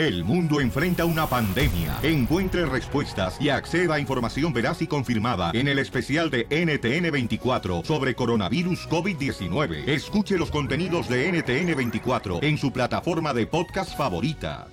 El mundo enfrenta una pandemia. Encuentre respuestas y acceda a información veraz y confirmada en el especial de NTN24 sobre coronavirus COVID-19. Escuche los contenidos de NTN24 en su plataforma de podcast favorita.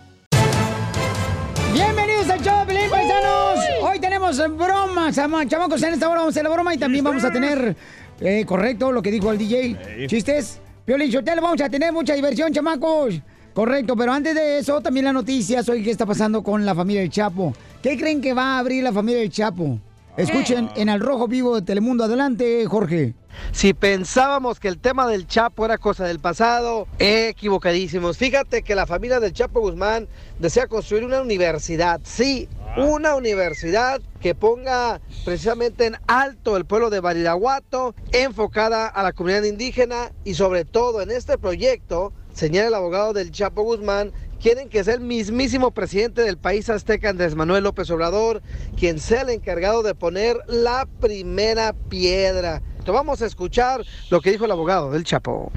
Bienvenidos al show, Pelín Paisanos. Hoy tenemos bromas, chama- chamacos. En esta hora vamos a hacer la broma y también vamos a tener, eh, correcto, lo que dijo el DJ. ¿Chistes? Piolín vamos a tener mucha diversión, chamacos. Correcto, pero antes de eso, también las noticias. Hoy, ¿qué está pasando con la familia del Chapo? ¿Qué creen que va a abrir la familia del Chapo? Escuchen en Al Rojo Vivo de Telemundo. Adelante, Jorge. Si pensábamos que el tema del Chapo era cosa del pasado, equivocadísimos. Fíjate que la familia del Chapo Guzmán desea construir una universidad, sí, una universidad que ponga precisamente en alto el pueblo de Badiraguato, enfocada a la comunidad indígena y sobre todo en este proyecto, señala el abogado del Chapo Guzmán, quieren que sea el mismísimo presidente del país azteca Andrés Manuel López Obrador quien sea el encargado de poner la primera piedra. Te vamos a escuchar lo que dijo el abogado del Chapo.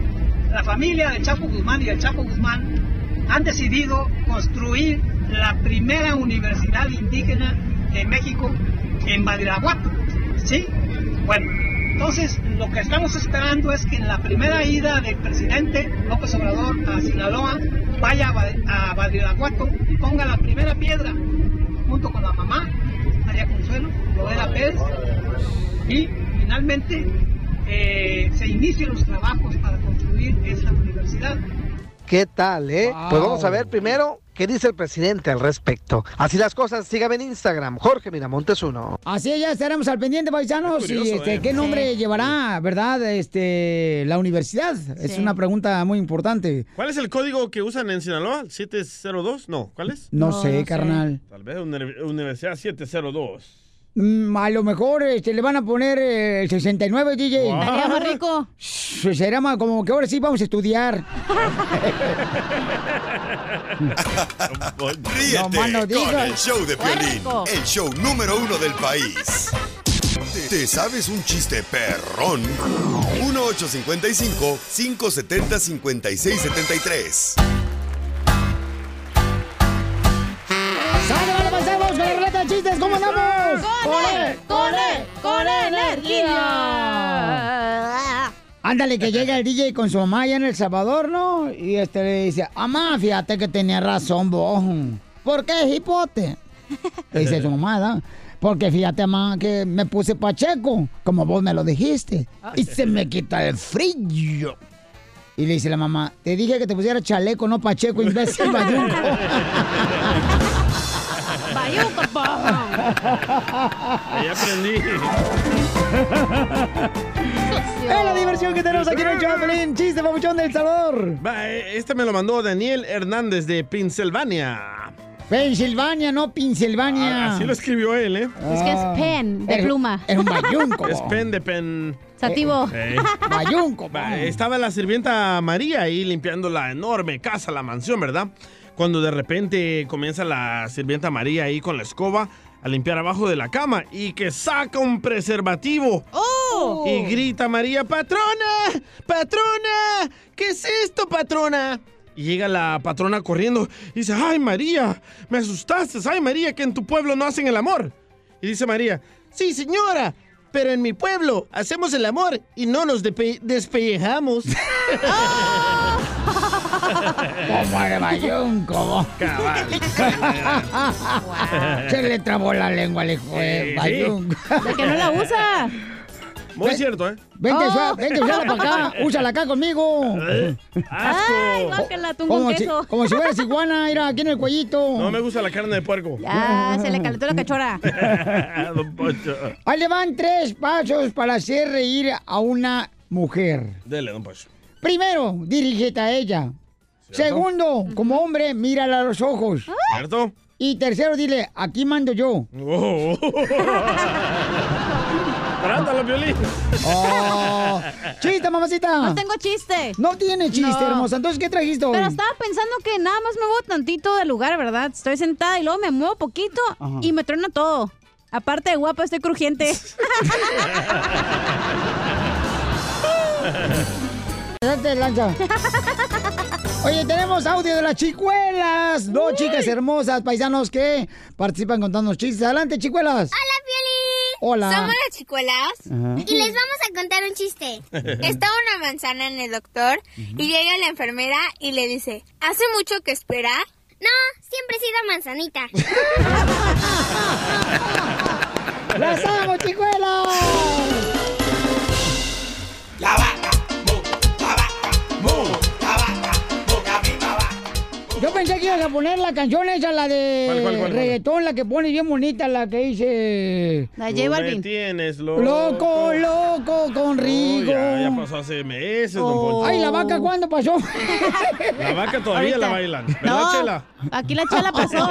La familia de Chapo Guzmán y el Chapo Guzmán han decidido construir la primera universidad indígena de México en Badiraguato. ¿Sí? Bueno, entonces lo que estamos esperando es que en la primera ida del presidente López Obrador a Sinaloa vaya a Ba- a Badiraguato y ponga la primera piedra junto con la mamá, María Consuelo, Lorena Pérez, y finalmente eh, se inician los trabajos para construir esa universidad. ¿Qué tal, eh? Wow. Pues vamos a ver primero qué dice el presidente al respecto. Así las cosas, sígame en Instagram, Jorge Miramontes uno. Así ya estaremos al pendiente, paisanos. Es curioso, y este, ¿eh? qué nombre Sí. llevará, ¿verdad? Este, la universidad. Es una pregunta muy importante. ¿Cuál es el código que usan en Sinaloa? ¿702? No, ¿cuál es? No, sé, carnal. Tal vez uni- Universidad 702. Mm, a lo mejor este, le van a poner eh, el 69, DJ. Wow. Más rico? Será más, como que ahora sí vamos a estudiar. Ríete no con el show de Piolín, el show número uno del país. ¿Te sabes un chiste perrón? 1855 570 5673 energía! Ándale, que llega el DJ con su mamá allá en El Salvador, ¿no? Y este le dice, mamá, fíjate que tenía razón vos. ¿Por qué, hipote? Le dice su mamá, ¿no? Porque fíjate, mamá, que me puse pacheco, como vos me lo dijiste. Y se me quita el frío. Y le dice la mamá, te dije que te pusiera chaleco, no pacheco, imbécil, bayunco. Ahí aprendí. Es la diversión que tenemos aquí en el Chaplin. Chiste, papuchón del Salvador. Va, eh, este me lo mandó Daniel Hernández de Pensilvania. Pensilvania, no Pensilvania. Ah, así lo escribió él, ¿eh? Es que es pen, de pluma. eres un bayunco. Es pen de pen. Sativo. Eh. Bayunco. Va, Estaba la sirvienta María ahí limpiando la enorme casa, la mansión, ¿verdad? Cuando de repente comienza la sirvienta María ahí con la escoba a limpiar abajo de la cama y que saca un preservativo. ¡Oh! Y grita María, patrona, patrona, ¿qué es esto, patrona? Y llega la patrona corriendo y dice, ay María, me asustaste, ay María, que en tu pueblo no hacen el amor. Y dice María, sí señora, pero en mi pueblo hacemos el amor y no nos depe- despellejamos. Como de bayunco. Cabal. Se le trabó la lengua al hijo de Sí, bayunco. De que no la usa. Muy cierto, ¿eh? Vente, Oh. suela- vente, para acá. Úsala acá conmigo. Ay, guácala, atún Como con si, queso. como si fueras iguana, mira, aquí en el cuellito. No me gusta la carne de puerco. Ya, se le calentó la cachora. Don Poncho. Ahí le van tres pasos para hacer reír a una mujer. Dele, don Poncho. Primero, dirígete a ella. Segundo, como hombre, mírala a los ojos. ¿Cierto? Y tercero, dile, aquí mando yo. Oh. Trátalo, Piolín. Oh. ¡Chiste, mamacita! No tengo chiste. No tiene chiste, No. hermosa. Entonces, ¿qué trajiste hoy? Pero estaba pensando que nada más me muevo tantito del lugar, ¿verdad? Estoy sentada y luego me muevo poquito Ajá. y me truena todo. Aparte de guapa, estoy crujiente. Date lanza. Oye, tenemos audio de las chicuelas. Dos chicas hermosas, paisanos que participan contando chistes. Adelante, chicuelas. Hola, Piolín. Hola. Somos las chicuelas Ajá. y les vamos a contar un chiste. Está una manzana en el doctor y llega la enfermera y le dice, ¿hace mucho que espera? No, siempre he sido manzanita. ¡Las amo, chicuelas! La vaca, Yo pensé que ibas a poner la canción esa, la de ¿Cuál, cuál, cuál, cuál? reggaetón, la que pone bien bonita, la que dice... La me Balvin. tienes loco. Loco, loco, con Oh, Rigo. ya, ya pasó hace meses, don Poncho. Ay, ¿la vaca cuándo pasó? La vaca todavía la bailan. ¿Verdad, No, Chela? aquí la chela pasó.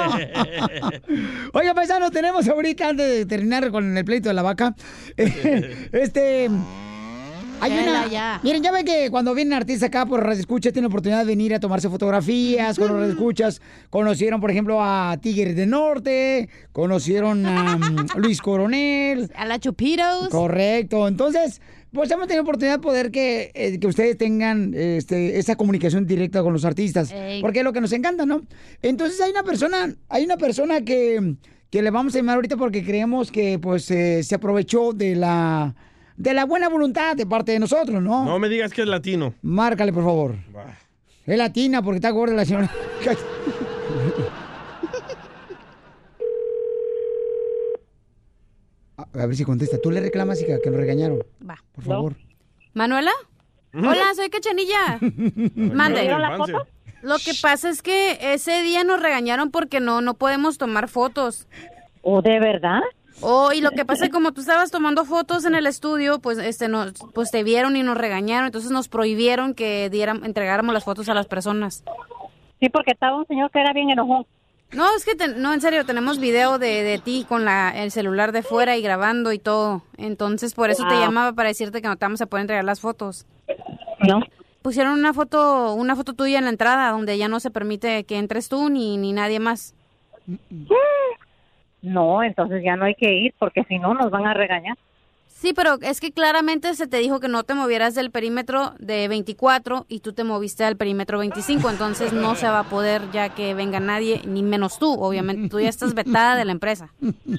Oiga, paisanos, tenemos ahorita, antes de terminar con el pleito de la vaca, este... Hay una... ya. Miren, ya ven que cuando vienen artistas acá por Radio Escucha tienen oportunidad de venir a tomarse fotografías con los Radio Escuchas. Conocieron, por ejemplo, a Tigres del Norte, conocieron a mm, Luis Coronel. A la Chupitos. Correcto. Entonces, pues hemos tenido oportunidad de poder que, eh, que ustedes tengan este, esa comunicación directa con los artistas. Ey. Porque es lo que nos encanta, ¿no? Entonces hay una persona, hay una persona que, que le vamos a llamar ahorita porque creemos que pues eh, se aprovechó de la de la buena voluntad de parte de nosotros, ¿no? No me digas que es latino. Márcale, por favor. Va. Es latina porque está gorda la señora. A ver si contesta. Tú le reclamas, hija, que nos regañaron. Va. Por favor. ¿Manuela? Hola, soy Cachanilla. Mande. ¿Vieron la foto? Lo que pasa es que ese día nos regañaron porque no, no podemos tomar fotos. ¿O de verdad? Oh, y lo que pasa es que como tú estabas tomando fotos en el estudio, pues este nos, pues te vieron y nos regañaron, entonces nos prohibieron que dieran, entregáramos las fotos a las personas. Sí, porque estaba un señor que era bien enojón. No, es que, te- no, en serio, tenemos video de, de ti con la, el celular de fuera y grabando y todo. Entonces, por eso te Ah. llamaba para decirte que no te vamos a poder entregar las fotos. No. Pusieron una foto, una foto tuya en la entrada donde ya no se permite que entres tú ni, ni nadie más. No, entonces ya no hay que ir porque si no nos van a regañar. Sí, pero es que claramente se te dijo que no te movieras del perímetro de 24 y tú te moviste al perímetro 25, entonces no se va a poder ya que venga nadie, ni menos tú, obviamente. Tú ya estás vetada de la empresa.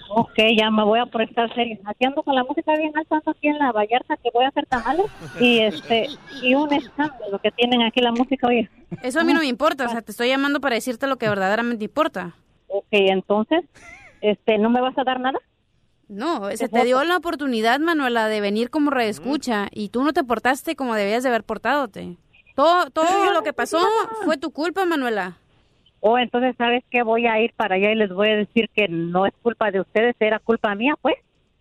Ok, ya me voy a prestar serio. Aquí ando con la música bien alta, ando aquí en la Vallarta que voy a hacer tamales y este y un escándalo que tienen aquí la música, oye. Eso a mí no me importa, o sea, te estoy llamando para decirte lo que verdaderamente importa. Ok, entonces, este, ¿no me vas a dar nada? No, se te dio la oportunidad, Manuela, de venir como reescucha y tú no te portaste como debías de haber portadote. Todo, todo lo que pasó fue tu culpa, Manuela. O entonces, ¿sabes qué? Voy a ir para allá y les voy a decir que no es culpa de ustedes, era culpa mía, pues.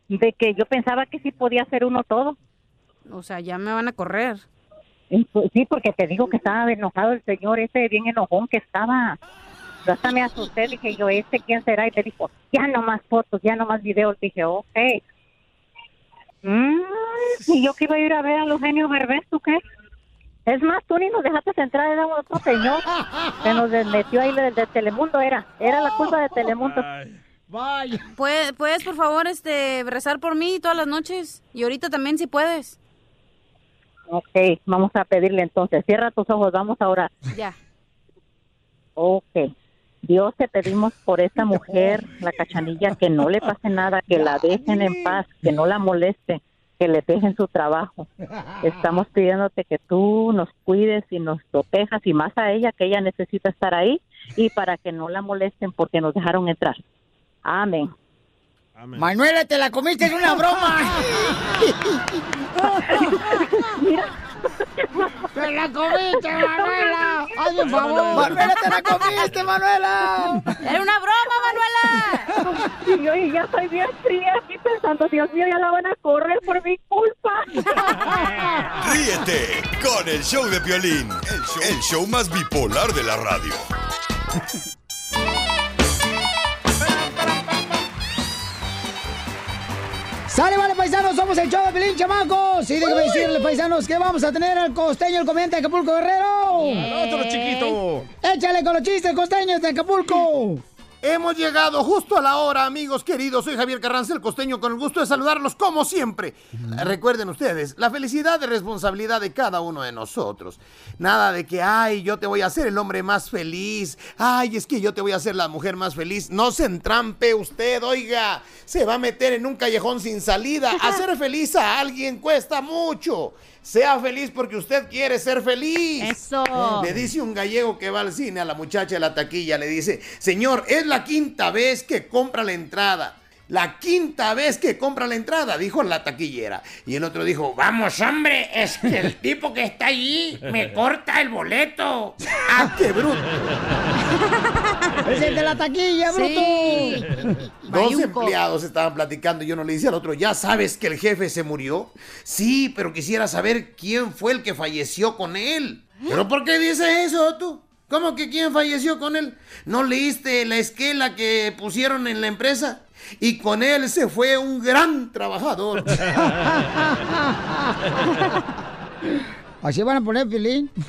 De que yo pensaba que sí podía hacer uno todo. O sea, ya me van a correr. Sí, porque te digo que estaba enojado el señor ese, bien enojón que estaba. Yo hasta me asusté, dije yo, ¿este quién será? Y me dijo, ya no más fotos, ya no más videos. Dije, ok. Mm, y yo que iba a ir a ver a Eugenio Berbés, ¿tú qué? Es más, tú ni nos dejaste entrar, era otro señor que nos metió ahí desde Telemundo, era. Era la culpa de Telemundo. Vaya. ¿Puedes, puedes, por favor, este, rezar por mí todas las noches? Y ahorita también, si puedes. Ok, vamos a pedirle entonces. Cierra tus ojos, vamos a orar. Ya. Ok. Dios te pedimos por esta mujer, la cachanilla, que no le pase nada, que la dejen en paz, que no la moleste, que le dejen su trabajo. Estamos pidiéndote que tú nos cuides y nos protejas y más a ella, que ella necesita estar ahí y para que no la molesten porque nos dejaron entrar. Amén. Manuela, te la comiste, es una broma. ¡Te la comiste, Manuela! ¡Hazme un favor! ¡Manuela, te la comiste, Manuela! ¡Era una broma, Manuela! Y yo ya estoy bien fría aquí pensando, Dios mío, ya la van a correr por mi culpa. Ríete con el show de violín, el show, el show más bipolar de la radio. ¡Sale, vale, paisanos! Somos el show de Pelín, chamacos. Y déjenme decirles, paisanos, que vamos a tener al costeño, el comediante de Acapulco Guerrero. Al otro chiquito. Échale con los chistes costeños de Acapulco. Hemos llegado justo a la hora, amigos queridos. Soy Javier Carranza, el costeño, con el gusto de saludarlos como siempre. Recuerden ustedes, la felicidad es responsabilidad de cada uno de nosotros. Nada de que, ay, yo te voy a hacer el hombre más feliz. Ay, es que yo te voy a hacer la mujer más feliz. No se entrampe usted, oiga. Se va a meter en un callejón sin salida. Hacer feliz a alguien cuesta mucho. Sea feliz porque usted quiere ser feliz. Eso. Le dice un gallego que va al cine a la muchacha de la taquilla, le dice, señor, es la quinta vez que compra la entrada. La quinta vez que compra la entrada, dijo la taquillera. Y el otro dijo, vamos hombre, es que el tipo que está allí me corta el boleto. ¡Ah, qué bruto! Es el de la taquilla, bruto. Dos empleados estaban platicando y uno le dice al otro, ¿ya sabes que el jefe se murió? Sí, pero quisiera saber quién fue el que falleció con él. ¿Pero por qué dices eso tú? ¿Cómo que quién falleció con él? ¿No leíste la esquela que pusieron en la empresa? Y con él se fue un gran trabajador. Así van a poner Pilín.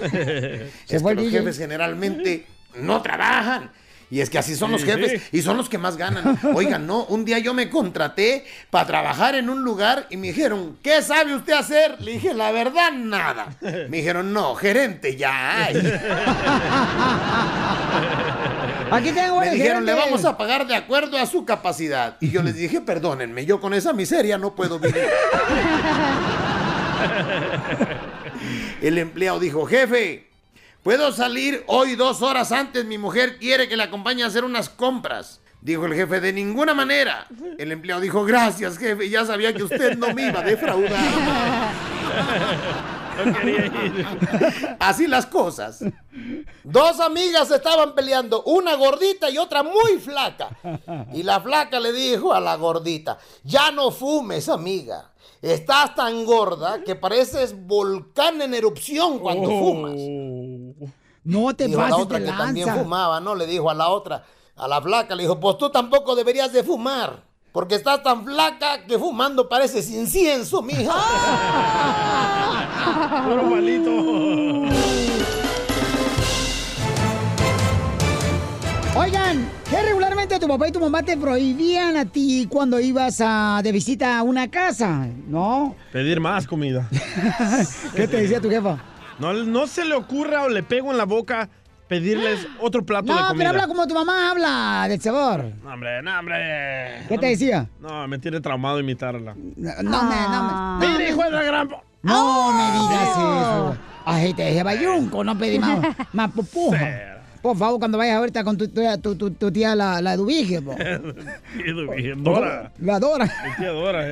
es fue que los DJ. jefes generalmente no trabajan. Y es que así son los jefes sí. y son los que más ganan. Oigan, no, un día yo me contraté para trabajar en un lugar y me dijeron, ¿qué sabe usted hacer? Le dije, la verdad, nada. Me dijeron, no, gerente ya hay. Aquí tengo Me dijeron, le gerente. vamos a pagar de acuerdo a su capacidad. Y yo les dije, perdónenme, yo con esa miseria no puedo vivir. El empleado dijo, jefe, ¿puedo salir hoy dos horas antes? Mi mujer quiere que le acompañe a hacer unas compras. Dijo el jefe, de ninguna manera. El empleado dijo, gracias, jefe, ya sabía que usted no me iba a defraudar. No quería ir. Así las cosas. Dos amigas estaban peleando, una gordita y otra muy flaca. Y la flaca le dijo a la gordita, ya no fumes, amiga. Estás tan gorda que pareces volcán en erupción cuando fumas. No te Dijo a la pases otra de que también fumaba, ¿no? Le dijo a la otra, a la flaca, le dijo, pues tú tampoco deberías de fumar. Porque estás tan flaca que fumando pareces incienso, mija. Puro malito. Oigan, ¿qué regularmente tu papá y tu mamá te prohibían a ti cuando ibas a, de visita a una casa? ¿No? Pedir más comida. ¿Qué te decía tu jefa? No, no se le ocurra o le pego en la boca pedirles otro plato de No, comida. pero habla como tu mamá habla, del sabor. No, hombre, no, hombre. ¿Qué te decía? No, me tiene traumado imitarla. No, no me, no me. Mira, hijo de la gran... No me digas eso. Ay, te dije bayunco, no pedí más, más pupuja. Por favor, cuando vayas ahorita con tu, tía- tu, tu- tu tía la, la Dubige, po. Dora. La Dora. Mi tía Dora.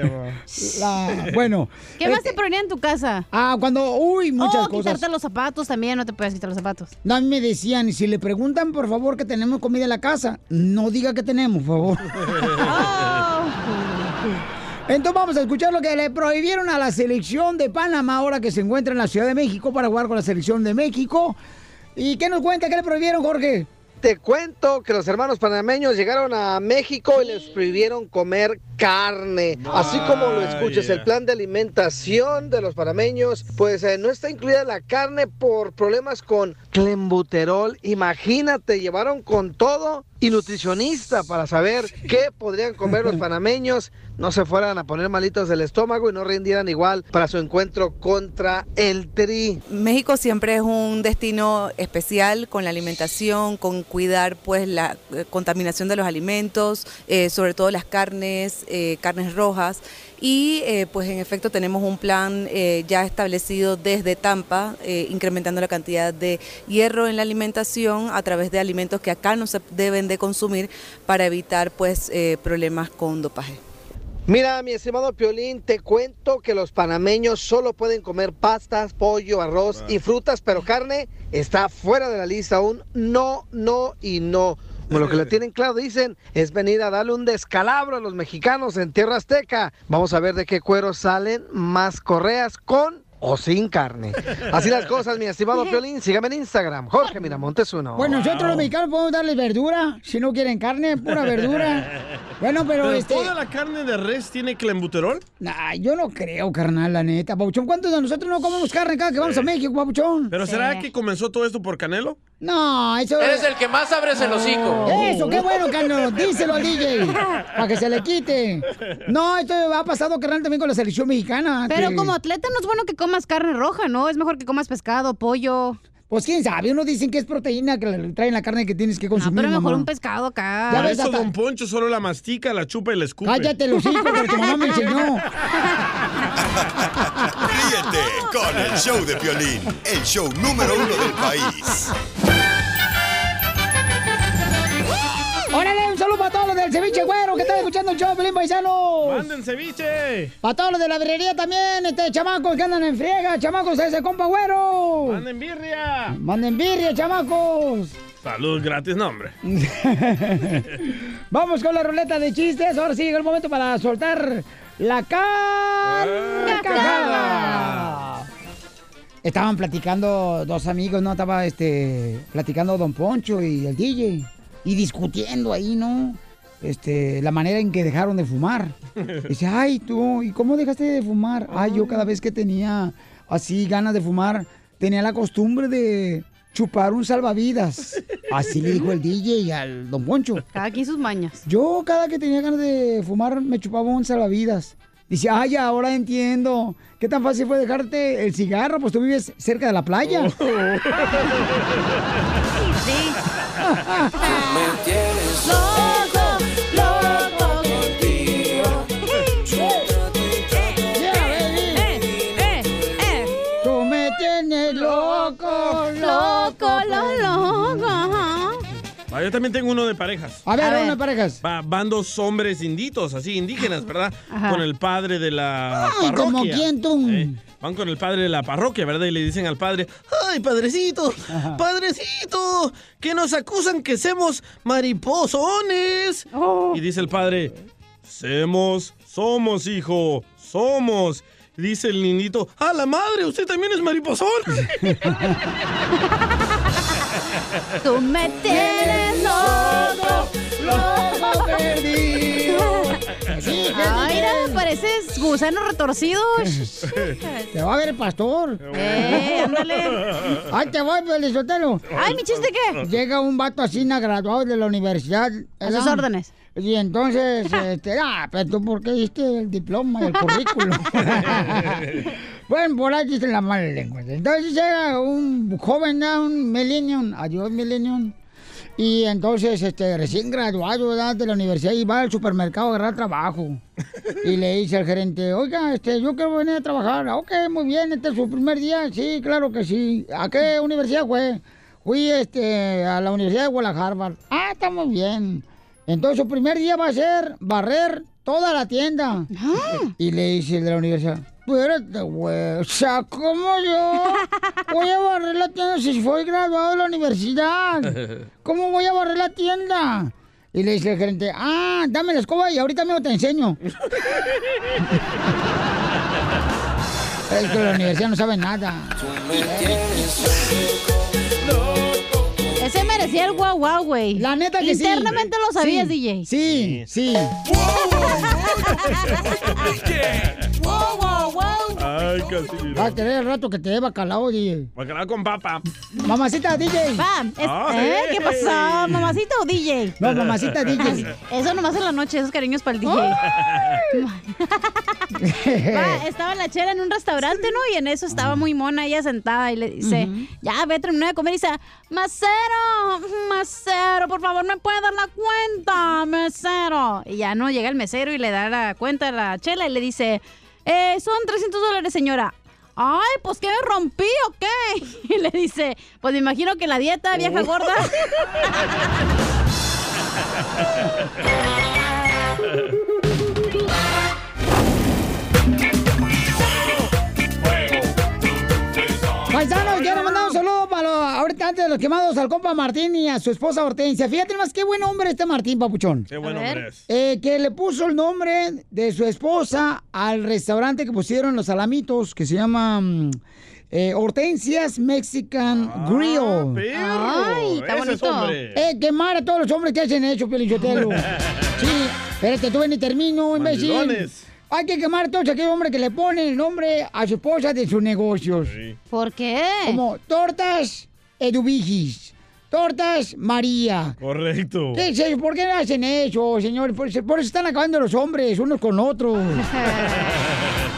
La- bueno. ¿Qué más te prohibían en tu casa? Ah, cuando, uy, muchas oh, cosas. quitarte los zapatos también, no te puedes quitar los zapatos. No, a mí me decían, si le preguntan, por favor, que tenemos comida en la casa, no diga que tenemos, por favor. Entonces vamos a escuchar lo que le prohibieron a la selección de Panamá ahora que se encuentra en la Ciudad de México para jugar con la selección de México. ¿Y qué nos cuenta? ¿Qué le prohibieron, Jorge? Te cuento que los hermanos panameños llegaron a México y les prohibieron comer carne. Así como lo escuchas, el plan de alimentación de los panameños, pues eh, no está incluida la carne por problemas con clenbuterol. Imagínate, llevaron con todo y nutricionista para saber qué podrían comer los panameños, no se fueran a poner malitos del estómago y no rindieran igual para su encuentro contra el tri. México siempre es un destino especial con la alimentación, con cuidar pues la eh, contaminación de los alimentos, eh, sobre todo las carnes, eh, carnes rojas. Y pues en efecto tenemos un plan ya establecido desde Tampa, incrementando la cantidad de hierro en la alimentación a través de alimentos que acá no se deben de consumir para evitar pues problemas con dopaje. Mira, mi estimado Piolín, te cuento que los panameños solo pueden comer pastas, pollo, arroz y frutas, pero carne está fuera de la lista aún. No, no y no. Como lo que le tienen claro, dicen, es venir a darle un descalabro a los mexicanos en tierra azteca. Vamos a ver de qué cuero salen más correas con o sin carne. Así las cosas, mi estimado Piolín. Sígame en Instagram, Jorge Miramontes uno. Bueno, nosotros los mexicanos podemos darles verdura. Si no quieren carne, pura verdura. Bueno, pero, ¿Pero este. toda la carne de res tiene clenbuterol? Nah, yo no creo, carnal, la neta. Papuchón, ¿cuántos de nosotros no comemos carne cada que vamos a México, Papuchón? ¿Pero será que comenzó todo esto por Canelo? No, eso... Eres el que más abres el hocico. Eso, qué bueno, Carlos. Díselo al DJ. Para que se le quite. No, esto ha pasado, carnal, también con la selección mexicana. Pero que- como atleta no es bueno que comas carne roja, ¿no? Es mejor que comas pescado, pollo. Pues quién sabe, unos dicen que es proteína que le traen la carne que tienes que consumir. pero mejor mamá. un pescado acá. Ya Por ves, eso hasta- Don Poncho solo la mastica, la chupa y la escupe. Cállate los hijos, porque tu mamá me enseñó. Ríete con el show de Piolín, el show número uno del país. ¡Órale! Un saludo para todos los del ceviche güero que están escuchando el show, Pelín Paisanos. ¡Manden ceviche! Para todos los de la birrería también, este, chamacos que andan en friega, chamacos, ese compa güero. ¡Manden birria! Manden birria, chamacos. Salud gratis, no, hombre. Vamos con la ruleta de chistes. Ahora sí llega el momento para soltar la carcajada. Estaban platicando dos amigos, ¿no? Estaba este platicando Don Poncho y el DJ. Y discutiendo ahí, ¿no? Este, la manera en que dejaron de fumar. Dice, ay, tú, ¿y cómo dejaste de fumar? Ay, yo cada vez que tenía así ganas de fumar, tenía la costumbre de chupar un salvavidas. Así le dijo el DJ al Don Poncho. Cada quien sus mañas. Yo cada que tenía ganas de fumar me chupaba un salvavidas. Dice, ay, ahora entiendo. ¿Qué tan fácil fue dejarte el cigarro? Pues tú vives cerca de la playa. Sí. Ah, yo también tengo uno de parejas. A ver, A ver. uno de parejas. Va- van dos hombres inditos, así indígenas, ¿verdad? Ajá. Con el padre de la Ay, parroquia. ¿como quién tú? Eh, van con el padre de la parroquia, ¿verdad? Y le dicen al padre, ¡ay, padrecito! ¡Padrecito! Que nos acusan que somos mariposones. Oh. Y dice el padre, ¡Semos, somos, hijo! ¡Somos! Y Dice el niñito, ¡a la madre! ¡Usted también es mariposón! Tú me tienes loco, loco perdido. Ay, mira, pareces gusano retorcido. Te va a ver el pastor. Eh, ándale. Ay, te voy, Pelizotelo. Ay, ¿mi chiste qué? Llega un vato así, graduado de la universidad. A sus órdenes. Y entonces, este, ah, pero tú, ¿por qué diste el diploma y el currículum? bueno, por ahí dicen las malas lenguas. Entonces llega un joven, ¿no? un millennium, adiós millennium. Y entonces, este, recién graduado ¿verdad? de la universidad va al supermercado a agarrar trabajo. Y le dice al gerente, oiga, este, yo quiero venir a trabajar. "Ah, Ok, muy bien, este es su primer día. Sí, claro que sí. ¿A qué universidad fue? Fui, este, a la Universidad de Guadalajara. Ah, está muy bien. Entonces su primer día va a ser barrer toda la tienda. Y le dice el de la universidad, espérate, güey, o sea, ¿cómo yo voy a barrer la tienda si fui graduado de la universidad? ¿Cómo voy a barrer la tienda? Y le dice el gerente, ah, dame la escoba y ahorita mismo te enseño. es que la universidad no sabe nada. Ese merecía el guau guau, güey. La neta que sí. Internamente lo sabías, Sí, DJ. Sí, sí. Wow, wow, wow. Ay, casi. Va a querer el rato que te lleva calado, DJ. Bacalao con papa. Mamacita, DJ. Va, es- Ay. ¿eh? ¿Qué pasó? ¿Mamacita o DJ? No, mamacita, DJ. Eso nomás en la noche, esos cariños para el DJ. Va, estaba la chera en un restaurante, ¿no? Y en eso estaba muy mona ella sentada y le dice, ya, ve, terminé de comer y dice, mesero, mesero, por favor, ¿me puede dar la cuenta, mesero? Y ya no, llega el mesero y le da la cuenta a la chela y le dice, eh, son 300 dólares, señora. Ay, pues que me rompí o qué? Y le dice, pues me imagino que la dieta, vieja gorda. Paisanos, quiero mandar un saludo para los, ahorita antes de los quemados al compa Martín y a su esposa Hortensia. Fíjate más qué buen hombre este Martín, papuchón. Qué buen hombre es. Eh, que le puso el nombre de su esposa al restaurante que pusieron los salamitos, que se llama mm, eh, Hortensias Mexican Grill. Ay, está es bonito. Eh, quemar a todos los hombres que hacen eso, Pelichotelo. sí, espérate, tú ven y termino, imbécil. Mandilones. Hay que quemar a todos aquellos hombres que le ponen el nombre a su esposa de sus negocios. ¿Por qué? Como tortas edubigis, tortas María. Correcto. ¿Qué es eso? ¿Por qué hacen eso, señor? Por, eso- por eso están acabando los hombres, unos con otros.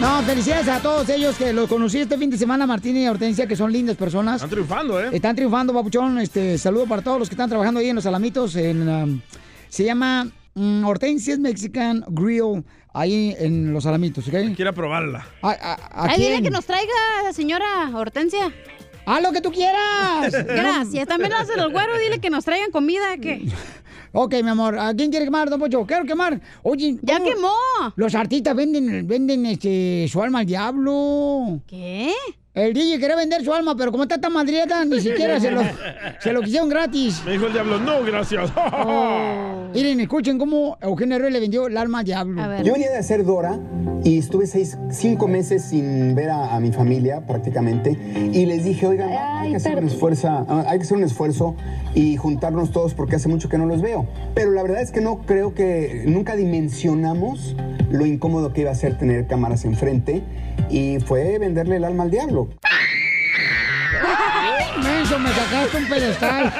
No, felicidades a todos ellos que los conocí este fin de semana, Martín y Hortensia, que son lindas personas. Están triunfando, ¿eh? Están triunfando, papuchón. Este, saludo para todos los que están trabajando ahí en los Alamitos. En, um, se llama mm, Hortensia's Mexican Grill, ahí en los Alamitos, ¿ok? Quiero probarla. ¿A, a- a Ay, dile que nos traiga, señora Hortensia. Haz lo que tú quieras. Gracias. También hace el güero, dile que nos traigan comida. ¿qué? Ok, mi amor, ¿a quién quiere quemar, don Pocho? Quiero quemar. Oye, ¡Ya ¿cómo? quemó! Los artistas venden, venden este, su alma al diablo. ¿Qué? El DJ quería vender su alma, pero como está tan madrieta, ni siquiera se lo, se lo quisieron gratis. Me dijo el diablo, no, gracias. Miren, escuchen cómo Eugenio Herbert le vendió el alma al diablo. Yo venía de hacer Dora y estuve seis, cinco meses sin ver a, a mi familia prácticamente y les dije, oigan, hay que, hacer un esfuerzo, hay que hacer un esfuerzo y juntarnos todos porque hace mucho que no los veo. Pero la verdad es que no creo que nunca dimensionamos lo incómodo que iba a ser tener cámaras enfrente y fue venderle el alma al diablo. Menso, me sacaste un pedestal.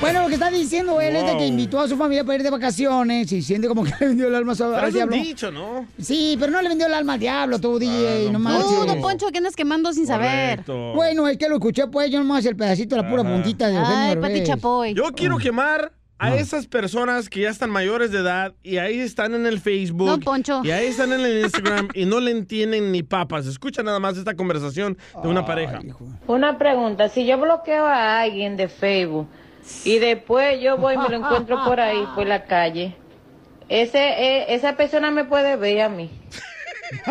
Bueno, lo que está diciendo él es de que invitó a su familia para ir de vacaciones y siente como que le vendió el alma Pero al es un diablo. dicho, ¿no? Sí, pero no le vendió el alma al diablo, tú, DJ, no manches. Tú, don Poncho, que andas quemando sin saber. Bueno, es que lo escuché, pues, yo nomás el pedacito de la pura puntita de Eugenio Ay. Pati Chapoy. Yo quiero Ah. quemar a esas personas que ya están mayores de edad y ahí están en el Facebook. No, Poncho. Y ahí están en el Instagram y no le entienden ni papas. Escucha nada más esta conversación de una pareja. Una pregunta, si yo bloqueo a alguien de Facebook y después yo voy y me lo encuentro por ahí, por la calle, ese, eh, esa persona me puede ver a mí.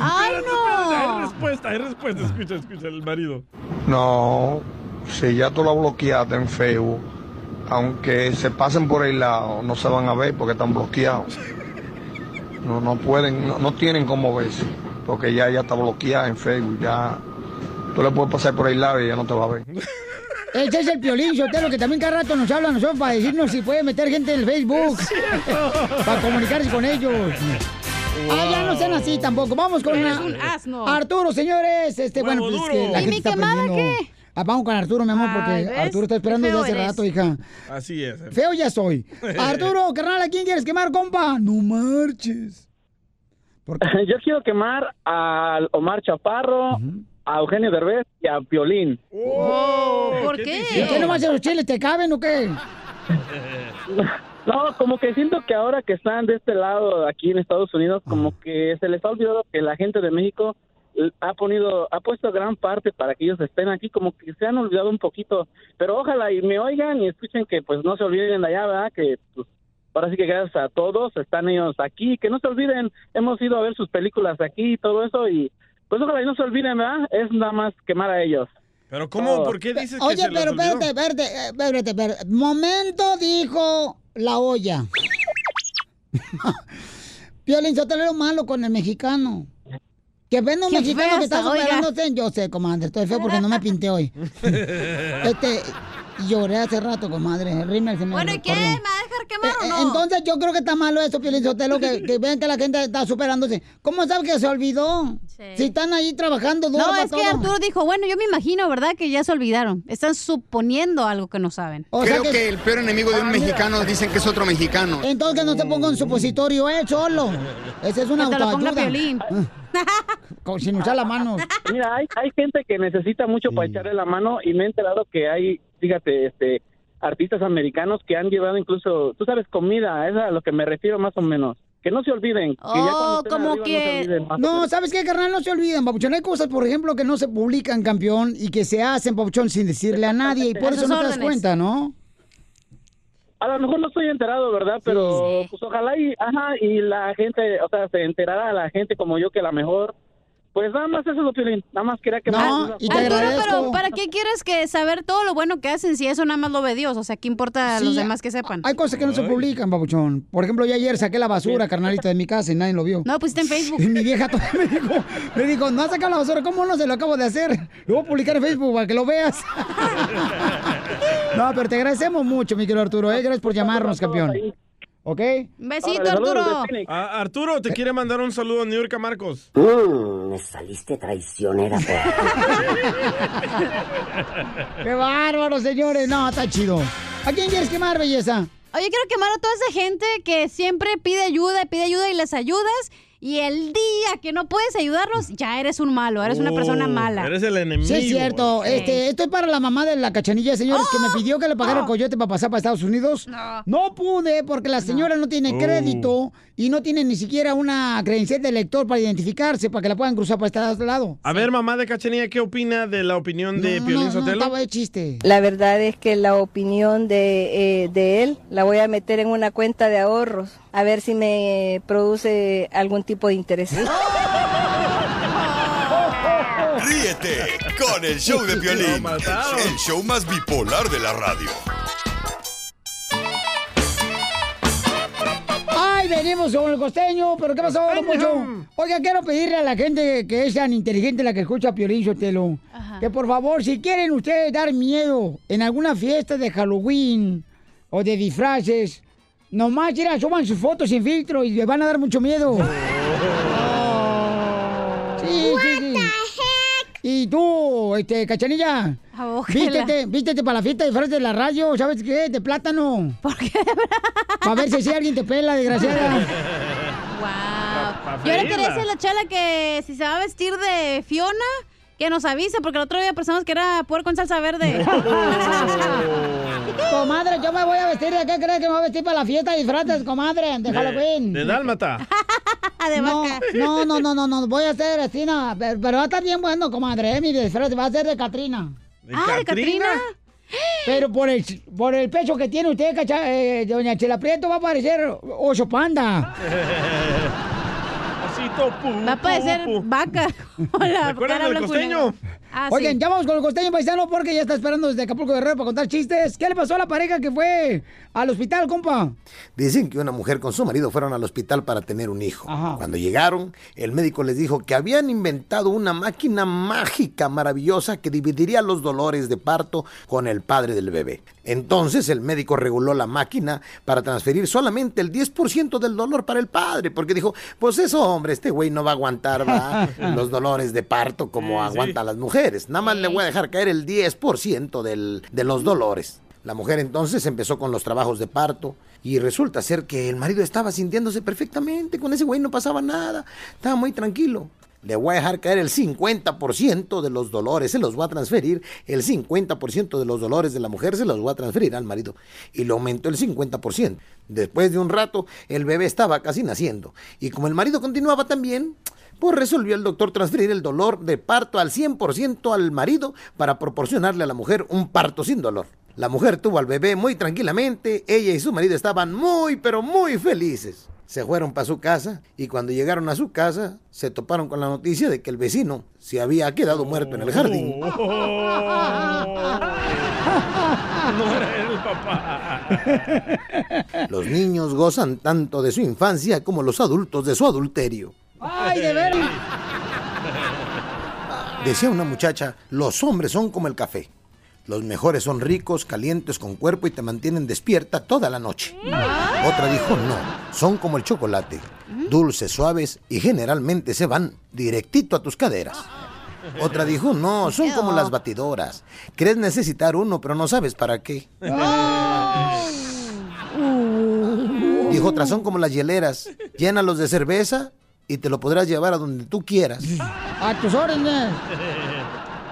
¡Ay, Hay respuesta, hay respuesta. Escucha, escucha el marido. No, si ya tú lo bloqueaste en Facebook, aunque se pasen por el lado, no se van a ver porque están bloqueados. No, no pueden, no, no tienen cómo verse, porque ya ya está bloqueada en Facebook, ya tú le puedes pasar por el lado y ya no te va a ver. Ese es el Piolín, Sotelo, que también cada rato nos habla a nosotros para decirnos si puede meter gente en el Facebook. para comunicarse con ellos. Ah, ya no sean así tampoco. Vamos con una- un asno. Arturo, señores. Este, bueno, pues es que la ¿Y gente mi está quemada qué? Ah, vamos con Arturo, mi amor, porque. Arturo está esperando desde hace eres. rato, hija. Así es. eh. Feo ya soy. Arturo, carnal, ¿a quién quieres quemar, compa? No marches. Yo quiero quemar a Omar Chaparro, a Eugenio Derbez y a Piolín. Oh, ¿Por qué? ¿Y qué nomás los chiles te caben o qué? No, como que siento que ahora que están de este lado, aquí en Estados Unidos, como que se les ha olvidado que la gente de México ha ponido, ha puesto gran parte para que ellos estén aquí, como que se han olvidado un poquito. Pero ojalá y me oigan y escuchen que pues no se olviden de allá, ¿verdad? Que pues ahora sí que gracias a todos están ellos aquí, que no se olviden, hemos ido a ver sus películas aquí y todo eso y pues ojalá y no se olviden, ¿verdad? Es nada más quemar a ellos. Pero ¿cómo? ¿Por qué dices que Oye, se les pero espérate, espérate, eh, espérate, espérate. Momento dijo la olla. Piolín, yo te lo malo con el mexicano. Que ven un Qué mexicano que está superándose. Yo sé, comadre, estoy feo porque no me pinté hoy. Este, lloré hace rato, comadre. El rímel se me Bueno, ¿y qué? ¿Me va a dejar quemar o Eh, no? Entonces yo creo que está malo eso, Piolín Sotelo, que, que ven que la gente está superándose. ¿Cómo sabe que se olvidó? Si están ahí trabajando duro No, para es que todo. Arturo dijo, bueno, yo me imagino, ¿verdad? Que ya se olvidaron. Están suponiendo algo que no saben. Creo que... el peor enemigo de un mexicano dicen que es otro mexicano. Entonces que no se ponga un supositorio él solo. Ese es una Que te lo ponga sin usar la mano. Mira, hay, hay gente que necesita mucho para echarle la mano y me he enterado que hay, fíjate, este, artistas americanos que han llevado incluso, tú sabes, comida, es a lo que me refiero más o menos. Que no se olviden. Que ya Oh, estén como arriba no se que... olviden más o No. ¿sabes qué, carnal? No se olviden, Papuchón. Hay cosas, por ejemplo, que no se publican, campeón, y que se hacen, Papuchón, sin decirle a nadie. Y por eso no te das cuenta, ¿no? A lo mejor no estoy enterado, ¿verdad? Pero pues ojalá y, ajá, y la gente, o sea, se enterara a la gente como yo que a lo mejor, pues nada más eso, es lo Piolín, nada más quería que... Arturo, pero ¿para qué quieres que saber todo lo bueno que hacen si eso nada más lo ve Dios? O sea, ¿qué importa a los demás que sepan? Hay cosas que no se publican, Papuchón. Por ejemplo, yo ayer saqué la basura, carnalito, de mi casa y nadie lo vio. No, pusiste en Facebook. Y mi vieja todavía me dijo, me dijo, no has sacado la basura, ¿cómo no? Se lo acabo de hacer. Lo voy a publicar en Facebook para que lo veas. no, pero te agradecemos mucho, mi querido Arturo, ¿eh? Gracias por llamarnos, campeón. ¿Ok? Un besito, Arturo. Ah, Arturo, te quiere mandar un saludo a Niurka Marcos. Mmm, me saliste traicionera, ¡Qué bárbaro, señores! No, está chido. ¿A quién quieres quemar, belleza? Oye, quiero quemar a toda esa gente que siempre pide ayuda, pide ayuda y les ayudas. Y el día que no puedes ayudarlos, ya eres un malo, eres una persona Oh, mala. Eres el enemigo. Sí, es cierto. Este, esto es para la mamá de la cachanilla, señores, que me pidió que le pagara el coyote para pasar para Estados Unidos. No. pude porque la señora no, tiene Oh. crédito y no tiene ni siquiera una credencial de lector para identificarse, para que la puedan cruzar para este lado. A ver, mamá de Cachanilla, ¿qué opina de la opinión de Piolín Sotelo? de chiste. La verdad es que la opinión de, eh, de él la voy a meter en una cuenta de ahorros, a ver si me produce algún tipo de interés. Ríete con el show de Piolín, el show más bipolar de la radio. ¡Ay, venimos con el costeño! ¿Pero qué pasó, don? Oiga, quiero pedirle a la gente que es tan inteligente la que escucha a Piolín Sotelo, que por favor, si quieren ustedes dar miedo en alguna fiesta de Halloween o de disfraces, nomás, mira, suban sus fotos sin filtro y les van a dar mucho miedo. Y tú, este, cachanilla, vístete, vístete para la fiesta de disfraces de la radio, ¿sabes qué? De plátano. ¿Por qué? Para ver si así alguien te pela, desgraciada. Yo le quería decir a la chala que si se va a vestir de Fiona, que nos avise, porque el otro día pensamos que era puerco con salsa verde. comadre, yo me voy a vestir de qué crees que me voy a vestir para la fiesta de disfraces, comadre, de Halloween. De Dálmata. no, no, no, no, no, no, voy a hacer así, no, pero, pero va a estar bien bueno, comadre, ¿eh? mi disfraz va a ser de Catrina. ¿De Ah, ¿de Catrina? Pero por el, por el pecho que tiene usted, cacha, eh, doña Chela Prieto, va a parecer oso panda. Osito, pu, Va a parecer pu, pu. vaca. Hola, ¿Se acuerdan cara del blanco y costeño? Ah, sí. Oigan, ya vamos con el costeño paisano porque ya está esperando desde Acapulco Guerrero para contar chistes. ¿Qué le pasó a la pareja que fue al hospital, compa? Dicen que una mujer con su marido fueron al hospital para tener un hijo. Cuando llegaron, el médico les dijo que habían inventado una máquina mágica maravillosa que dividiría los dolores de parto con el padre del bebé. Entonces el médico reguló la máquina para transferir solamente el 10% del dolor para el padre, porque dijo, pues eso, hombre, este güey no va a aguantar los dolores de parto como aguantan las mujeres. Nada más le voy a dejar caer el 10% del, de los dolores. La mujer entonces empezó con los trabajos de parto y resulta ser que el marido estaba sintiéndose perfectamente, con ese güey no pasaba nada, estaba muy tranquilo. Le voy a dejar caer el 50% de los dolores, se los voy a transferir, el 50% de los dolores de la mujer se los voy a transferir al marido. Y lo aumentó el 50%. Después de un rato, el bebé estaba casi naciendo. Y como el marido continuaba también, pues resolvió el doctor transferir el dolor de parto al 100% al marido para proporcionarle a la mujer un parto sin dolor. La mujer tuvo al bebé muy tranquilamente, ella y su marido estaban muy pero muy felices. Se fueron para su casa y cuando llegaron a su casa se toparon con la noticia de que el vecino se había quedado muerto en el jardín. No era el papá. Los niños gozan tanto de su infancia como los adultos de su adulterio. ¡Ay, de veras! Decía una muchacha, los hombres son como el café. Los mejores son ricos, calientes con cuerpo y te mantienen despierta toda la noche. Otra dijo, no, son como el chocolate, dulces, suaves y generalmente se van directito a tus caderas. Otra dijo, no, son como las batidoras. Crees necesitar uno, pero no sabes para qué. Dijo otra, son como las hieleras. Llénalos de cerveza y te lo podrás llevar a donde tú quieras. A tus órdenes.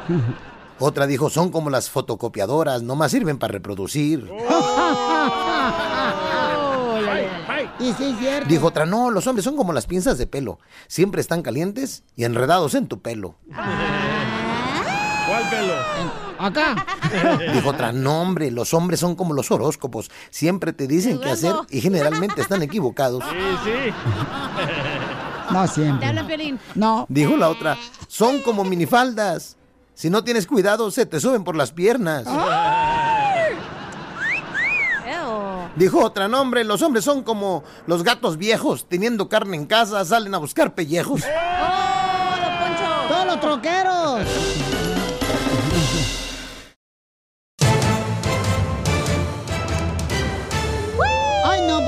Otra dijo, son como las fotocopiadoras, nomás sirven para reproducir. Y sí, es cierto. Dijo otra, no, los hombres son como las pinzas de pelo. Siempre están calientes y enredados en tu pelo. ¿Cuál pelo? Acá. Dijo otra, no, hombre, los hombres son como los horóscopos. Siempre te dicen qué hacer y generalmente están equivocados. Sí, sí. No siempre. Te habla Piolín. No. Dijo la otra, son como minifaldas. Si no tienes cuidado, se te suben por las piernas. Dijo otra, no, hombre, los hombres son como los gatos viejos, teniendo carne en casa, salen a buscar pellejos. ¡Todos los troqueros!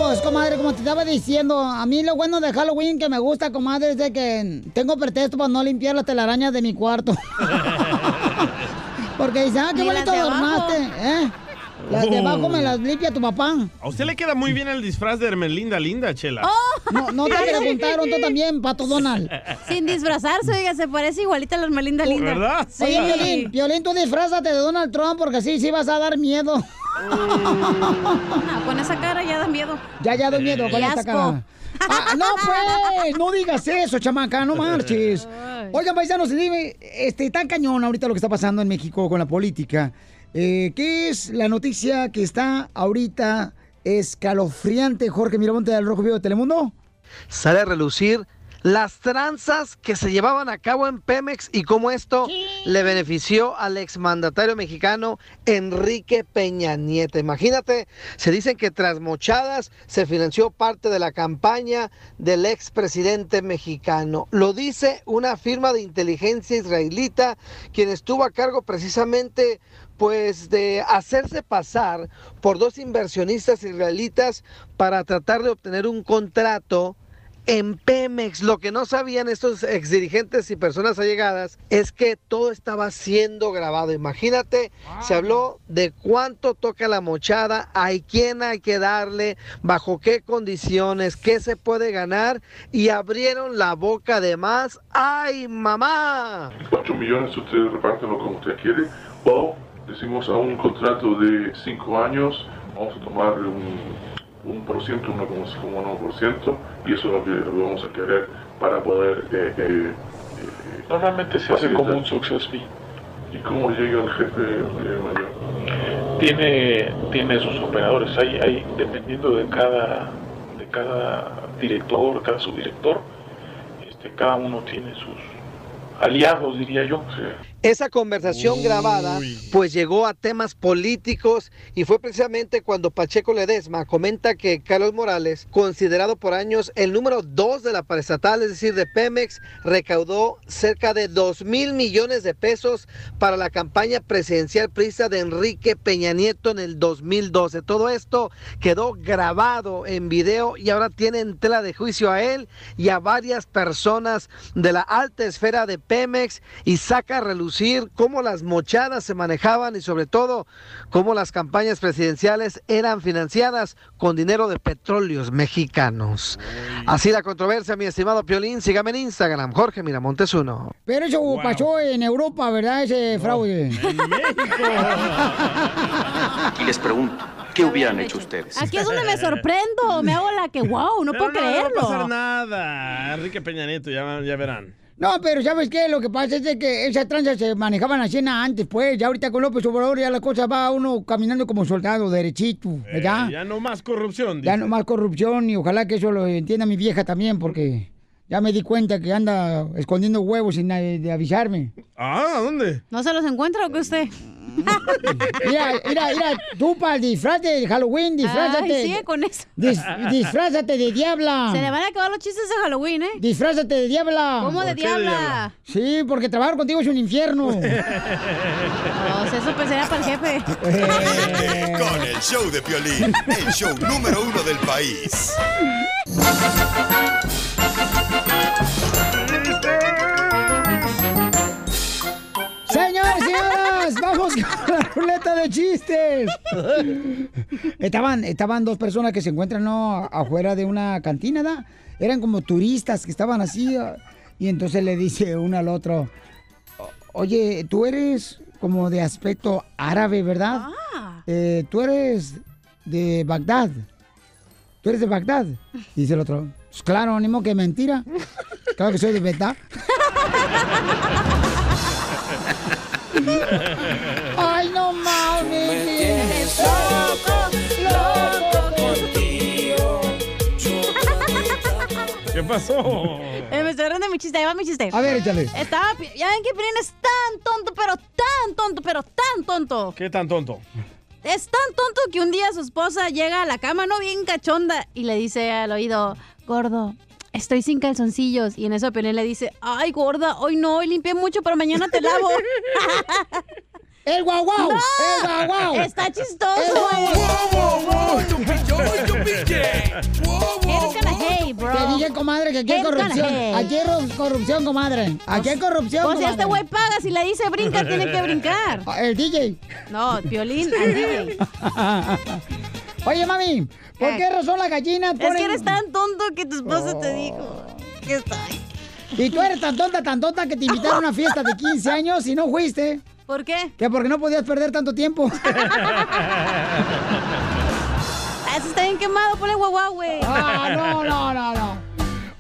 Pues, comadre, como te estaba diciendo, a mí lo bueno de Halloween que me gusta, comadre, es de que tengo pretexto para no limpiar las telarañas de mi cuarto. Porque dice, ah, qué bonito adornaste, ¿eh? Las de abajo me las limpia tu papá. A usted le queda muy bien el disfraz de Hermelinda Linda, Chela. Oh. No, no te preguntaron, tú también, Pato Donald. Sin disfrazarse, oiga, se parece igualita a la Hermelinda Linda. ¿Verdad? Sí. Oye, Piolín, Piolín, tú disfrázate de Donald Trump porque así sí vas a dar miedo. Ah, con esa cara ya da miedo. Ya, ya doy miedo con asco. cara. Ah, no, pues, no digas eso, chamaca, no marches. Oigan, paisanos, dime, este, tan cañón ahorita lo que está pasando en México con la política. Eh, ¿Qué es la noticia que está ahorita escalofriante, Jorge Miramonte del Rojo Vivo de Telemundo? sale a relucir las tranzas que se llevaban a cabo en Pemex y cómo esto le benefició al exmandatario mexicano Enrique Peña Nieto. Imagínate, se dicen que tras mochadas se financió parte de la campaña del expresidente mexicano. Lo dice una firma de inteligencia israelita quien estuvo a cargo precisamente pues de hacerse pasar por dos inversionistas israelitas para tratar de obtener un contrato en Pemex. Lo que no sabían estos exdirigentes y personas allegadas es que todo estaba siendo grabado. Imagínate, se habló de cuánto toca la mochada, a quién hay que darle, bajo qué condiciones, qué se puede ganar y abrieron la boca de más. ¡Ay, mamá! 8 millones usted repártelo como usted quiere o decimos a un contrato de 5 años vamos a tomarle un, un por ciento, 1,1% y eso es lo que vamos a querer para poder eh, eh, eh, Normalmente se hace como un success fee. ¿Y cómo llega el jefe eh, mayor? Tiene, tiene sus operadores. Hay, hay, dependiendo de cada, de cada director, cada subdirector, este, cada uno tiene sus aliados, diría yo. Esa conversación grabada pues llegó a temas políticos y fue precisamente cuando Pacheco Ledesma comenta que Carlos Morales, considerado por años el número dos de la paraestatal, es decir, de Pemex, recaudó cerca de 2 mil millones de pesos para la campaña presidencial prisa de Enrique Peña Nieto en el 2012. Todo esto quedó grabado en video y ahora tiene en tela de juicio a él y a varias personas de la alta esfera de Pemex y saca a relucir cómo las mochadas se manejaban y sobre todo cómo las campañas presidenciales eran financiadas con dinero de petróleos mexicanos. Así la controversia, mi estimado Piolín. Sígame en Instagram, Jorge Miramontes uno. Pero eso pasó en Europa, ¿verdad? Ese fraude. Y les pregunto, ¿qué hubieran hecho ustedes? Aquí es donde me sorprendo. Me hago la que, wow, no Pero puedo no, no va a creerlo. pasar nada. Enrique Peña Nieto, ya, ya verán. No, pero ¿sabes qué? Lo que pasa es de que esas tranzas se manejaban así antes, pues. Ya ahorita con López Obrador ya la cosa va uno caminando como soldado, derechito, ¿verdad? Eh, ya no más corrupción. Ya dice. no más corrupción y ojalá que eso lo entienda mi vieja también, porque ya me di cuenta que anda escondiendo huevos sin de avisarme. Ah, ¿dónde? ¿No se los encuentra o qué usted? Mira, mira, mira, tú para el disfraz de Halloween, disfrázate. Ay, sigue con eso. Dis- disfrázate de diabla. Se le van a acabar los chistes de Halloween, ¿eh? Disfrázate de diabla. ¿Cómo de ¿Por qué de diabla? diabla? Sí, porque trabajar contigo es un infierno. O sea, eso era para el jefe. Con el show de Piolín, el show número uno del país. Vamos con la ruleta de chistes. Estaban, estaban dos personas que se encuentran ¿no? afuera de una cantina, ¿da? Eran como turistas que estaban así. ah, Y entonces le dice uno al otro, "O- oye, tú eres como de aspecto árabe, ¿verdad? Eh, tú eres de Bagdad. ¿Tú eres de Bagdad? Dice el otro, pues claro, ánimo que mentira. Claro que soy de Bagdad. Ay, no mames. loco contigo. ¿Qué pasó? Eh, me estoy riendo de mi chiste, ahí va mi chiste. A ver, échale. Estaba, ya ven que Piolín es tan tonto, pero tan tonto, pero tan tonto. ¿Qué tan tonto? Es tan tonto que un día su esposa llega a la cama, no bien cachonda, y le dice al oído, gordo, estoy sin calzoncillos. Y en eso Piolín le dice, ay, gorda, hoy no, hoy limpié mucho, pero mañana te lavo. ¡El guau guau! ¡No! ¡El guau guau! Está chistoso. ¡El guau guau! Hate, bro. Te dije, comadre, que aquí hay corrupción. Aquí hay corrupción, comadre. Aquí hay corrupción, Pues si comadre. este güey paga, si le dice brinca, tiene que brincar. El DJ. No, violín al DJ. Oye, mami, ¿por qué razón las gallinas Es ponen... que eres tan tonto que tu esposa te dijo que está Y tú eres tan tonta, tan tonta que te invitaron a una fiesta de 15 años y no fuiste. ¿Por qué? Que porque no podías perder tanto tiempo. Eso está bien quemado, ponle guagua, güey. Ah, no, no, no, no.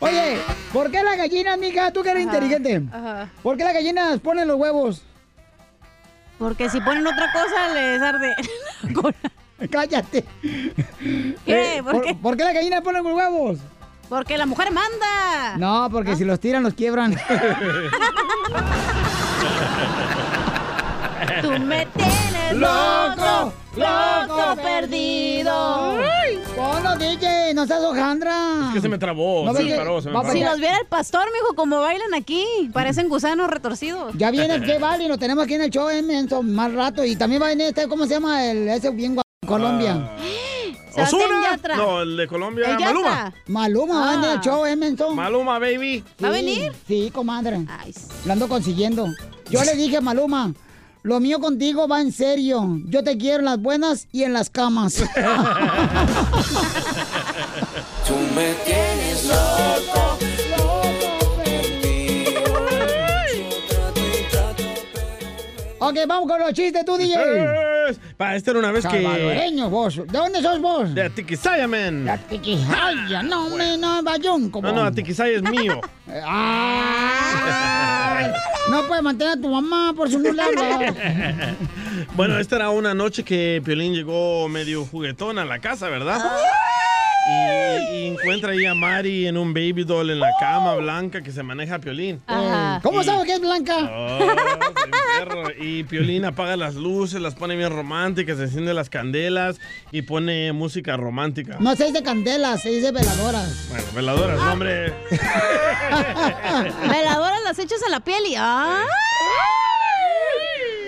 Oye, ¿por qué las gallinas, mija? Tú que eres Ajá, inteligente. ajá. ¿Por qué las gallinas ponen los huevos? Porque si ponen otra cosa, les arde. Cállate. ¿Qué? Eh, ¿Por qué? ¿Por qué las gallinas ponen los huevos? Porque la mujer manda. No, porque si los tiran, los quiebran. Tú me tienes loco, loco, perdido. Ponlo, DJ, no seas hojandra. Es que se me trabó, No se me paró, se me paró. Si los viera el pastor, mijo, como bailan aquí, parecen gusanos retorcidos. Ya viene que vale, lo tenemos aquí en el show, eh, menso, más rato. Y también va a venir este, ¿cómo se llama? El, ese bien guapo, Colombia. Sebastián ¿Osuna? Yatra. No, el de Colombia, El. Maluma. Maluma va a venir al show, eh, menso. Maluma, baby. ¿Va a Sí, venir? Sí, comadre. Lo ando consiguiendo. Yo le dije a Maluma, lo mío contigo va en serio. Yo te quiero en las buenas y en las camas. Tú me tienes loco, ok, vamos con los chistes, tú, DJ. Es- Pa, esta era una vez que... Salvadoreño, vos. ¿De dónde sos vos? De Atiquizaya, man. De Atiquizaya, no, me, no, Bayón, como. No, no, Atiquizaya es mío. No puedes mantener a tu mamá por su hablas. bueno, esta era una noche que Piolín llegó medio juguetón a la casa, ¿verdad? Y, y encuentra ahí a Mari en un baby doll en la cama blanca que se maneja a Piolín. Ajá. ¿Cómo Y- sabes que es blanca? Oh, perro. Y Piolín apaga las luces, las pone bien románticas, enciende las candelas y pone música romántica. No se dice candelas, se dice veladoras. Bueno, veladoras, hombre. Veladoras las echas en la piel y ¡ay!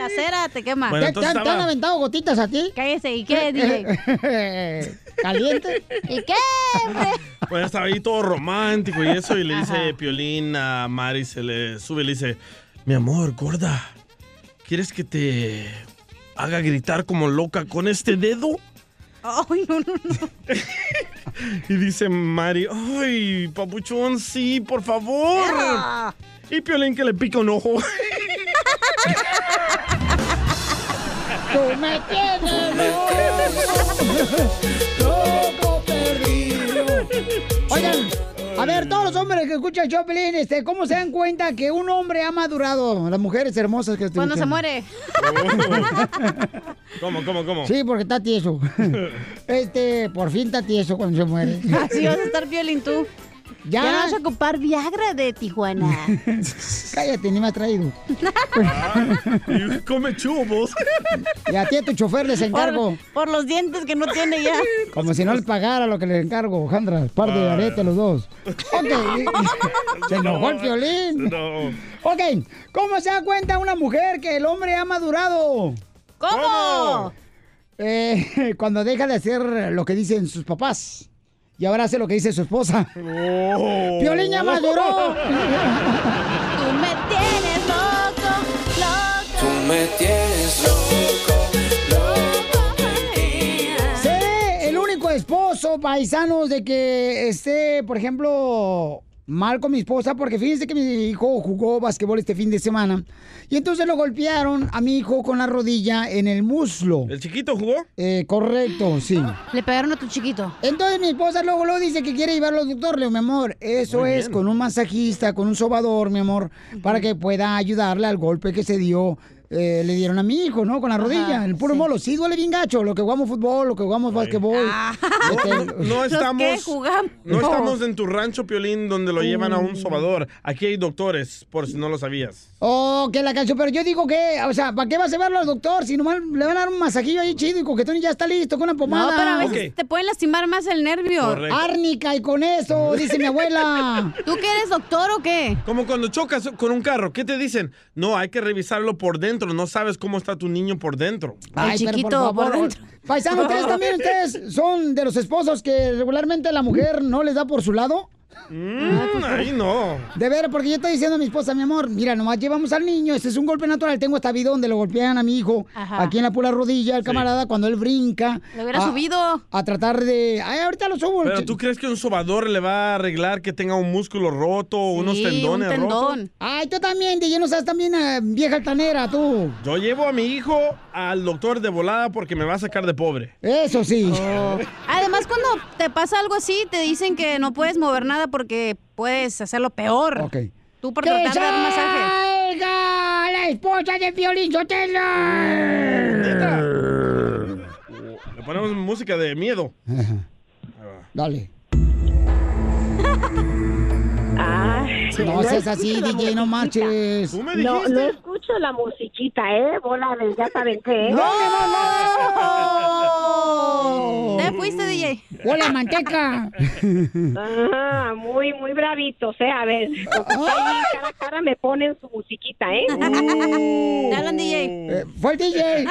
La cera te quema. Bueno, ¿Te, han, te han estaba- aventado gotitas a ti? Cállese, ¿y qué, DJ? ¿Caliente? ¿Y qué? Bueno, estaba ahí todo romántico y eso, y le dice Piolín a Mari, se le sube y le dice, mi amor, gorda, ¿quieres que te haga gritar como loca con este dedo? Ay, no, no, no. Y dice Mari, ay, papuchón, sí, por favor. Ah. Y Piolín que le pica un ojo. Tú me tienes loco, loco perdido. Oigan, a ver, todos los hombres que escuchan Choplin, este, ¿cómo se dan cuenta que un hombre ha madurado? Las mujeres hermosas que Cuando se muere. ¿Cómo, cómo, cómo? Sí, porque está tieso. Este, por fin está tieso cuando se muere. Así vas a estar violín tú. Ya. Ya vas a ocupar Viagra de Tijuana. Cállate, ni me has traído. Y come chubos. Y a ti a tu chofer les encargo. Por, por los dientes que no tiene ya. Como si no les pagara lo que les encargo, Jandra. Par de arete los dos. Ok. Se enojó el violín. No. Ok. ¿Cómo se da cuenta una mujer que el hombre ha madurado? ¿Cómo? Eh, cuando deja de hacer lo que dicen sus papás. Y ahora hace lo que dice su esposa. Oh. ¡Piolín ya maduró! Tú me tienes loco, loco. Tú me tienes loco, Seré el único esposo, paisanos, de que esté, por ejemplo, mal con mi esposa, porque fíjense que mi hijo jugó basquetbol este fin de semana. Y entonces lo golpearon a mi hijo con la rodilla en el muslo. ¿El chiquito jugó? Eh, correcto, sí. Le pegaron a tu chiquito. Entonces mi esposa luego, luego dice que quiere llevarlo al doctor. Le digo, mi amor, eso Muy es bien. con un masajista, con un sobador, mi amor, para que pueda ayudarle al golpe que se dio. Eh, le dieron a mi hijo, ¿no? Con la rodilla, el puro molo. Sí duele bien gacho, lo que jugamos fútbol, lo que jugamos basquetbol. No, no, no estamos, jugamos? no estamos en tu rancho, Piolín, donde lo llevan a un sobador. Aquí hay doctores, por si no lo sabías. Oh, que la canción, pero yo digo que, o sea, ¿para qué vas a llevarlo al doctor? Si nomás le van a dar un masajillo ahí chido y coquetón y ya está listo con una No, pomada. pero a veces te pueden lastimar más el nervio. Correcto. Árnica y con eso, dice mi abuela. ¿Tú qué eres doctor o qué? Como cuando chocas con un carro, ¿qué te dicen? No, hay que revisarlo por dentro dentro, no sabes cómo está tu niño por dentro. Ay, pero por favor, Paisano, ¿ustedes también ustedes son de los esposos que regularmente la mujer no les da por su lado? Mm, ahí no. De ver, porque yo estoy diciendo a mi esposa, mi amor, mira, nomás llevamos al niño, este es un golpe natural. Tengo esta video donde lo golpean a mi hijo, Ajá. aquí en la pura rodilla, el camarada, cuando él brinca. Lo hubiera a- subido. A tratar de. Ay, ahorita lo subo. Pero tú crees que un sobador le va a arreglar que tenga un músculo roto o unos tendones rotos? Ay, tú también, DJ, no seas también eh, vieja altanera, tú. Yo llevo a mi hijo al doctor de volada porque me va a sacar de pobre. Eso sí. Oh. Además, cuando te pasa algo así, te dicen que no puedes mover nada porque puedes hacerlo peor. Ok. Tú por ¡Que tratar de dar un masaje. salga la esposa de Violín Sotelo! Le ponemos música de miedo. Dale. Ah, No seas así, DJ, no marches. Tú me No, no escucho la musiquita, ¿eh? Bola de ya saben qué. ¿eh? ¡No, no, Te fuiste, DJ. ¡Hola, manteca! Ajá, muy, muy bravitos, ¿eh? A ver, ahí cara a cara me ponen su musiquita, ¿eh? Te hablan, DJ. Eh, ¡Fue el DJ!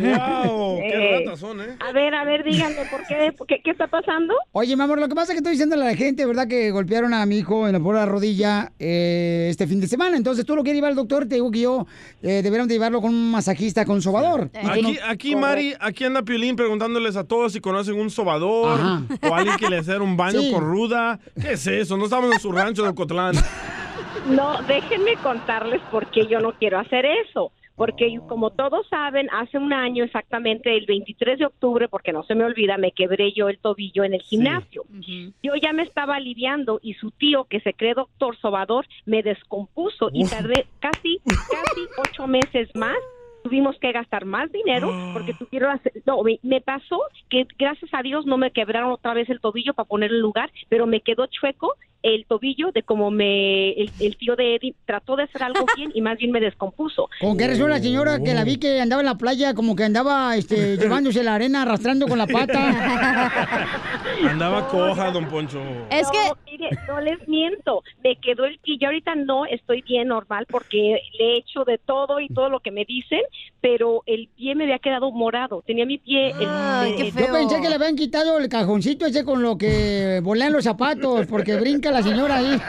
¡Wow! ¡Qué Eh, ratas son, eh! A ver, a ver, díganme, ¿por qué? ¿Por qué, ¿Qué está pasando? Oye, mi amor, lo que pasa es que estoy diciendo a la gente, ¿verdad? Que golpearon a mi hijo en la pura rodilla eh, este fin de semana. Entonces tú lo quieres llevar al doctor, te digo que yo eh, de llevarlo con un masajista con sobador. Tú no- Aquí, aquí Mari, aquí anda Piolín preguntándoles a todos si conocen un sobador Ajá. o alguien que le hacer un baño Sí. con ruda. ¿Qué es eso? No estamos en su rancho de Ocotlán. No, déjenme contarles por qué yo no quiero hacer eso. Porque como todos saben, hace un año exactamente, el 23 de octubre, porque no se me olvida, me quebré yo el tobillo en el gimnasio. Yo ya me estaba aliviando y su tío, que se cree doctor sobador, me descompuso y tardé casi, casi ocho meses más. Tuvimos que gastar más dinero porque tuvieron hacer... No, me, me pasó que gracias a Dios no me quebraron otra vez el tobillo para poner el lugar, pero me quedó chueco el tobillo de como me... El, el tío de Eddie trató de hacer algo bien y más bien me descompuso. ¿Con qué razón la señora que la vi que andaba en la playa como que andaba este, llevándose la arena arrastrando con la pata? Andaba coja, don Poncho. Es que... Mire, no les miento, me quedó el pie, yo ahorita no estoy bien normal porque le he hecho de todo y todo lo que me dicen, pero el pie me había quedado morado, tenía mi pie... el- el- Yo pensé que le habían quitado el cajoncito ese con lo que volean los zapatos, porque brinca la señora ahí.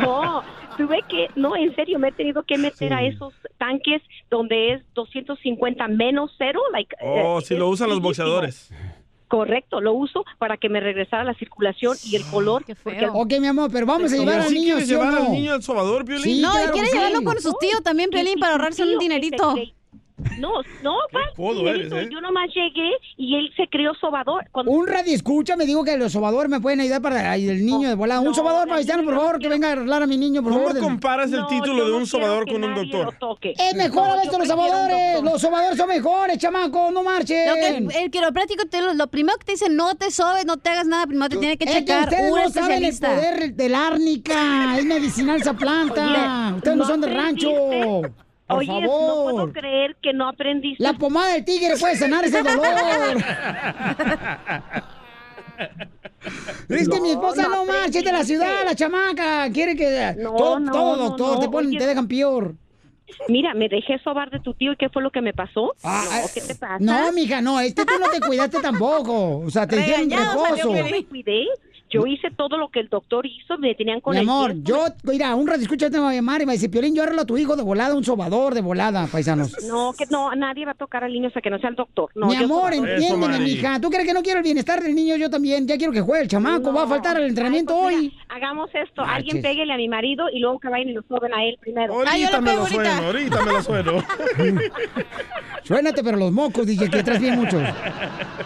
No, tuve que, no, en serio, me he tenido que meter a esos tanques donde es 250 menos cero, like, Oh, eh, si lo usan los boxeadores. correcto, lo uso para que me regresara la circulación y el color. porque- Ok, mi amor, pero vamos a ¿Cómo llevar al sí niño, ¿sí llevar no? al niño al sobador, Piolín? Sí, no, claro y quiere que sí. llevarlo con sus tíos también, Pelín, para ahorrarse un dinerito. No, no, dinerito, eres, ¿eh? yo nomás llegué y él se creó sobador. Cuando- Un radio escucha me digo que los sobadores me pueden ayudar para el niño de volada. Un sobador paisano, por favor, que venga a arreglar a mi niño, por ¿Cómo favor. comparas el título de un sobador con un doctor? Es mejor a veces los sobadores. Los sobadores son mejores, chamaco, no marchen. Lo que el quiropráctico, te, lo, lo primero que te dice, no te sobes, no te hagas nada, primero te tiene que Es que checar ustedes un no saben el especialista. poder del árnica. Es medicinal esa planta. Oye, ustedes no ¿no son de rancho. Por Oye, favor. no puedo creer que no aprendiste. La pomada del tigre puede sanar ese dolor. Es que mi esposa no, marcha, es de la ciudad, la chamaca. Quiere que. No, todo, no, todo, no, doctor, no, te, ponen, oye. te dejan peor. Mira, me dejé sobar de tu tío y ¿qué fue lo que me pasó? Ah, no, ¿qué te pasa? No, mija, no, es que tú no te cuidaste tampoco. O sea, te dijeron reposo. Yo me cuidé, yo hice todo lo que el doctor hizo, me tenían con Mi el amor, tiempo. yo, mira, un radio escucha a llamar y me dice, Piolín, yo arreglo a tu hijo de volada, un sobador de volada, paisanos. No, que no, nadie va a tocar al niño hasta que no sea el doctor. No, Mi yo amor, soy- entiéndeme, mija. ¿Tú crees que no quiero el bienestar del niño? Yo también. Ya quiero que juegue el chamaco. Va a faltar el entrenamiento Ay, pues hoy. mira, hagamos esto, alguien péguele a mi marido y luego que vayan y lo soben a él primero. Ahorita me lo sueno, ahorita me lo sueno. Suénate, pero los mocos, dije que traes bien muchos.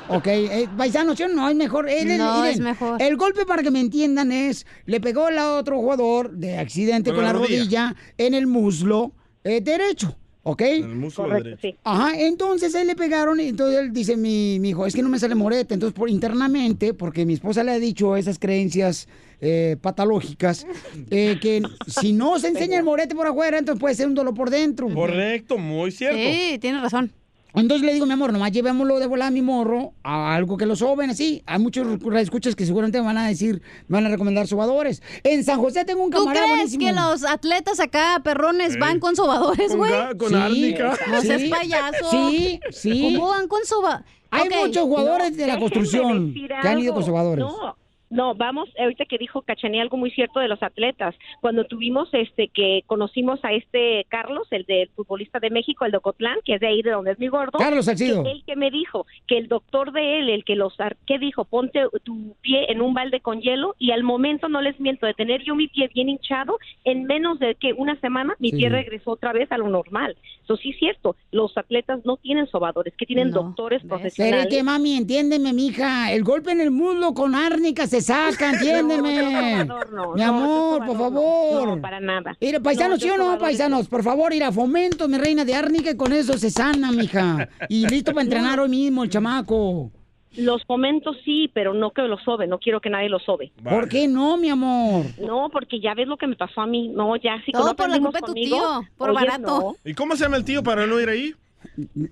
Ok, eh, paisanos, ¿sí o no? Es mejor. Él, él- No, miren, es mejor. El golpe, para que me entiendan, es, le pegó al otro jugador de accidente con, la, rodilla. en el muslo eh, derecho. ¿Ok? El músculo derecho. Ajá, entonces él le pegaron y entonces él dice, mi, mi hijo, es que no me sale morete. Entonces, por internamente, porque mi esposa le ha dicho esas creencias eh, patológicas, eh, que si no se enseña el morete por afuera, entonces puede ser un dolor por dentro. Correcto, muy cierto. Sí, tienes razón. Entonces le digo, mi amor, nomás llevémoslo de volada a mi morro a algo que lo soben así. Hay muchos escuchas que seguramente me van a decir, me van a recomendar sobadores. En San José tengo un ¿Tú camarada crees buenísimo. que los atletas acá, perrones, van con sobadores, Con güey? ga- con Sí, árnica. No seas sí. payaso. Sí, sí. ¿Cómo van con soba? Hay muchos jugadores de la construcción que han ido con sobadores. No, no, vamos, ahorita que dijo Cachanía algo muy cierto de los atletas. Cuando tuvimos este que conocimos a este Carlos, el del futbolista de México, el de Ocotlán, que es de ahí de donde es mi gordo. Carlos Salcido. que él que me dijo que el doctor de él, el que los ar- ¿qué dijo? Ponte tu pie en un balde con hielo y al momento no les miento de tener yo mi pie bien hinchado, en menos de que una semana mi Sí. pie regresó otra vez a lo normal. Eso sí es cierto, los atletas no tienen sobadores, que tienen doctores Pero profesionales. es que, mami, entiéndeme, mija. El golpe en el muslo con árnica se saca, entiéndeme. No, no, Mi no, amor, por favor. No, para nada. Mira, paisanos, No, ¿sí o no, paisanos? Por favor, ir a fomento, mi reina de árnica, y con eso se sana, mija. Y listo para entrenar hoy mismo el chamaco. Los fomentos sí, pero no que los sobe, no quiero que nadie los sobe. ¿Por qué no, mi amor? No, porque ya ves lo que me pasó a mí. No, ya sí. Todo cuando por la culpa de tu tío, por oye, barato. ¿Y cómo se llama el tío para no ir ahí?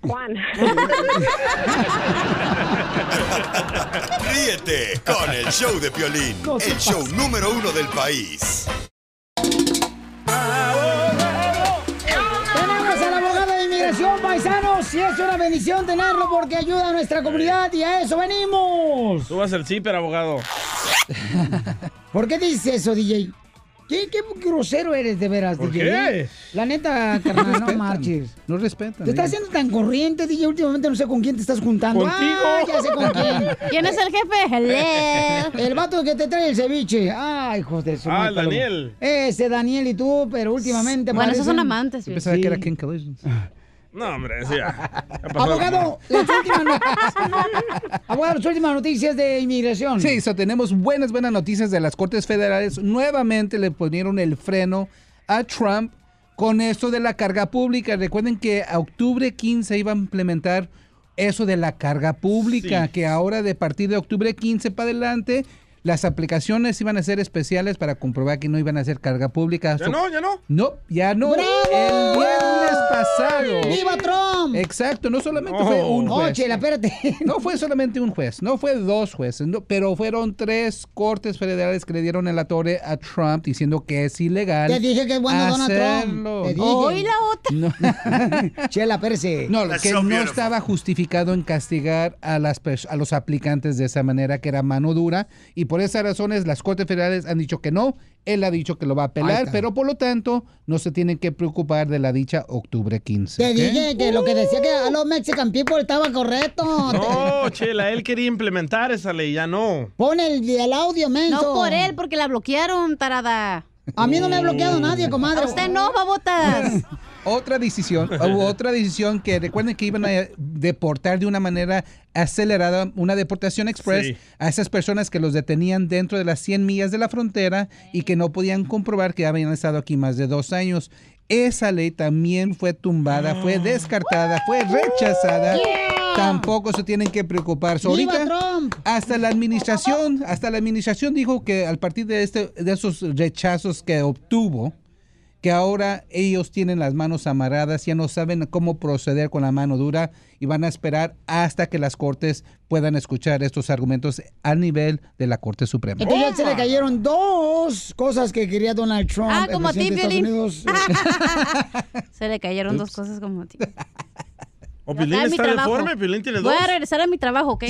Juan. Ríete con el show de Piolín, el show número uno del país. Tenemos al abogado de inmigración, paisanos, y es una bendición tenerlo porque ayuda a nuestra comunidad y a eso venimos. Tú vas al CIPER, abogado. ¿Por qué dices eso, DJ? ¿Qué, qué grosero eres de veras, ¿Por DJ? qué? La neta, carnal, no respetan. marches. No respetan. Te estás haciendo tan corriente, DJ. Últimamente no sé con quién te estás juntando. Contigo. Ah, ya sé con quién. ¿Quién es el jefe? Hello. El vato que te trae el ceviche. Ay, hijos de su Ah, el. Daniel. Ese Daniel y tú, pero últimamente Bueno, esos son amantes. Yo pensaba Sí. que era King Collisions. No, hombre, sí, ya. Ya pasó. Abogado, las últimas noticias. Abogado, las últimas noticias de inmigración. Sí, so tenemos buenas, buenas noticias de las Cortes Federales. Nuevamente le ponieron el freno a Trump con esto de la carga pública. Recuerden que a octubre 15 iba a implementar eso de la carga pública, Sí. que ahora de partir de octubre 15 para adelante, las aplicaciones iban a ser especiales para comprobar que no iban a hacer carga pública. ¿Ya So- no? ¿Ya no? No, ya no. ¡Bravo! El viernes pasado. ¡Viva Trump! Exacto, no solamente fue un Oh, juez. chela, espérate. No fue solamente un juez, no fue dos jueces, no, pero fueron tres cortes federales que le dieron en la torre a Trump diciendo que es ilegal. Te dije que es bueno Donald Trump. hacerlo. Te dije. Hoy la otra. No, Chela, espérese. no, That's que so no estaba justificado en castigar a, las, a los aplicantes de esa manera, que era mano dura, y por esas razones las cortes federales han dicho que no, él ha dicho que lo va a apelar, pero por lo tanto no se tienen que preocupar de la dicha octubre 15. Te dije que lo que decía que a los Mexican people estaba correcto. No, Chela, él quería implementar esa ley, ya no. Pon el, el audio, menso. No por él, porque la bloquearon, tarada. A mí no me ha bloqueado nadie, comadre. A usted no, babotas. Otra decisión, hubo otra decisión que recuerden que iban a deportar de una manera acelerada, una deportación express Sí. a esas personas que los detenían dentro de las 100 millas de la frontera y que no podían comprobar que habían estado aquí más de dos años. Esa ley también fue tumbada, fue descartada, fue rechazada. Tampoco se tienen que preocupar. So, ¡Viva ahorita, hasta la administración, hasta la administración dijo que al partir de este, de esos rechazos que obtuvo, que ahora ellos tienen las manos amarradas, ya no saben cómo proceder con la mano dura y van a esperar hasta que las cortes puedan escuchar estos argumentos a nivel de la Corte Suprema. Entonces ya se le cayeron dos cosas que quería Donald Trump. Ah, como a ti. Se le cayeron dos cosas como a ti. O Ya Piolín está deforme, tiene dos. Voy a regresar a mi trabajo, ¿ok?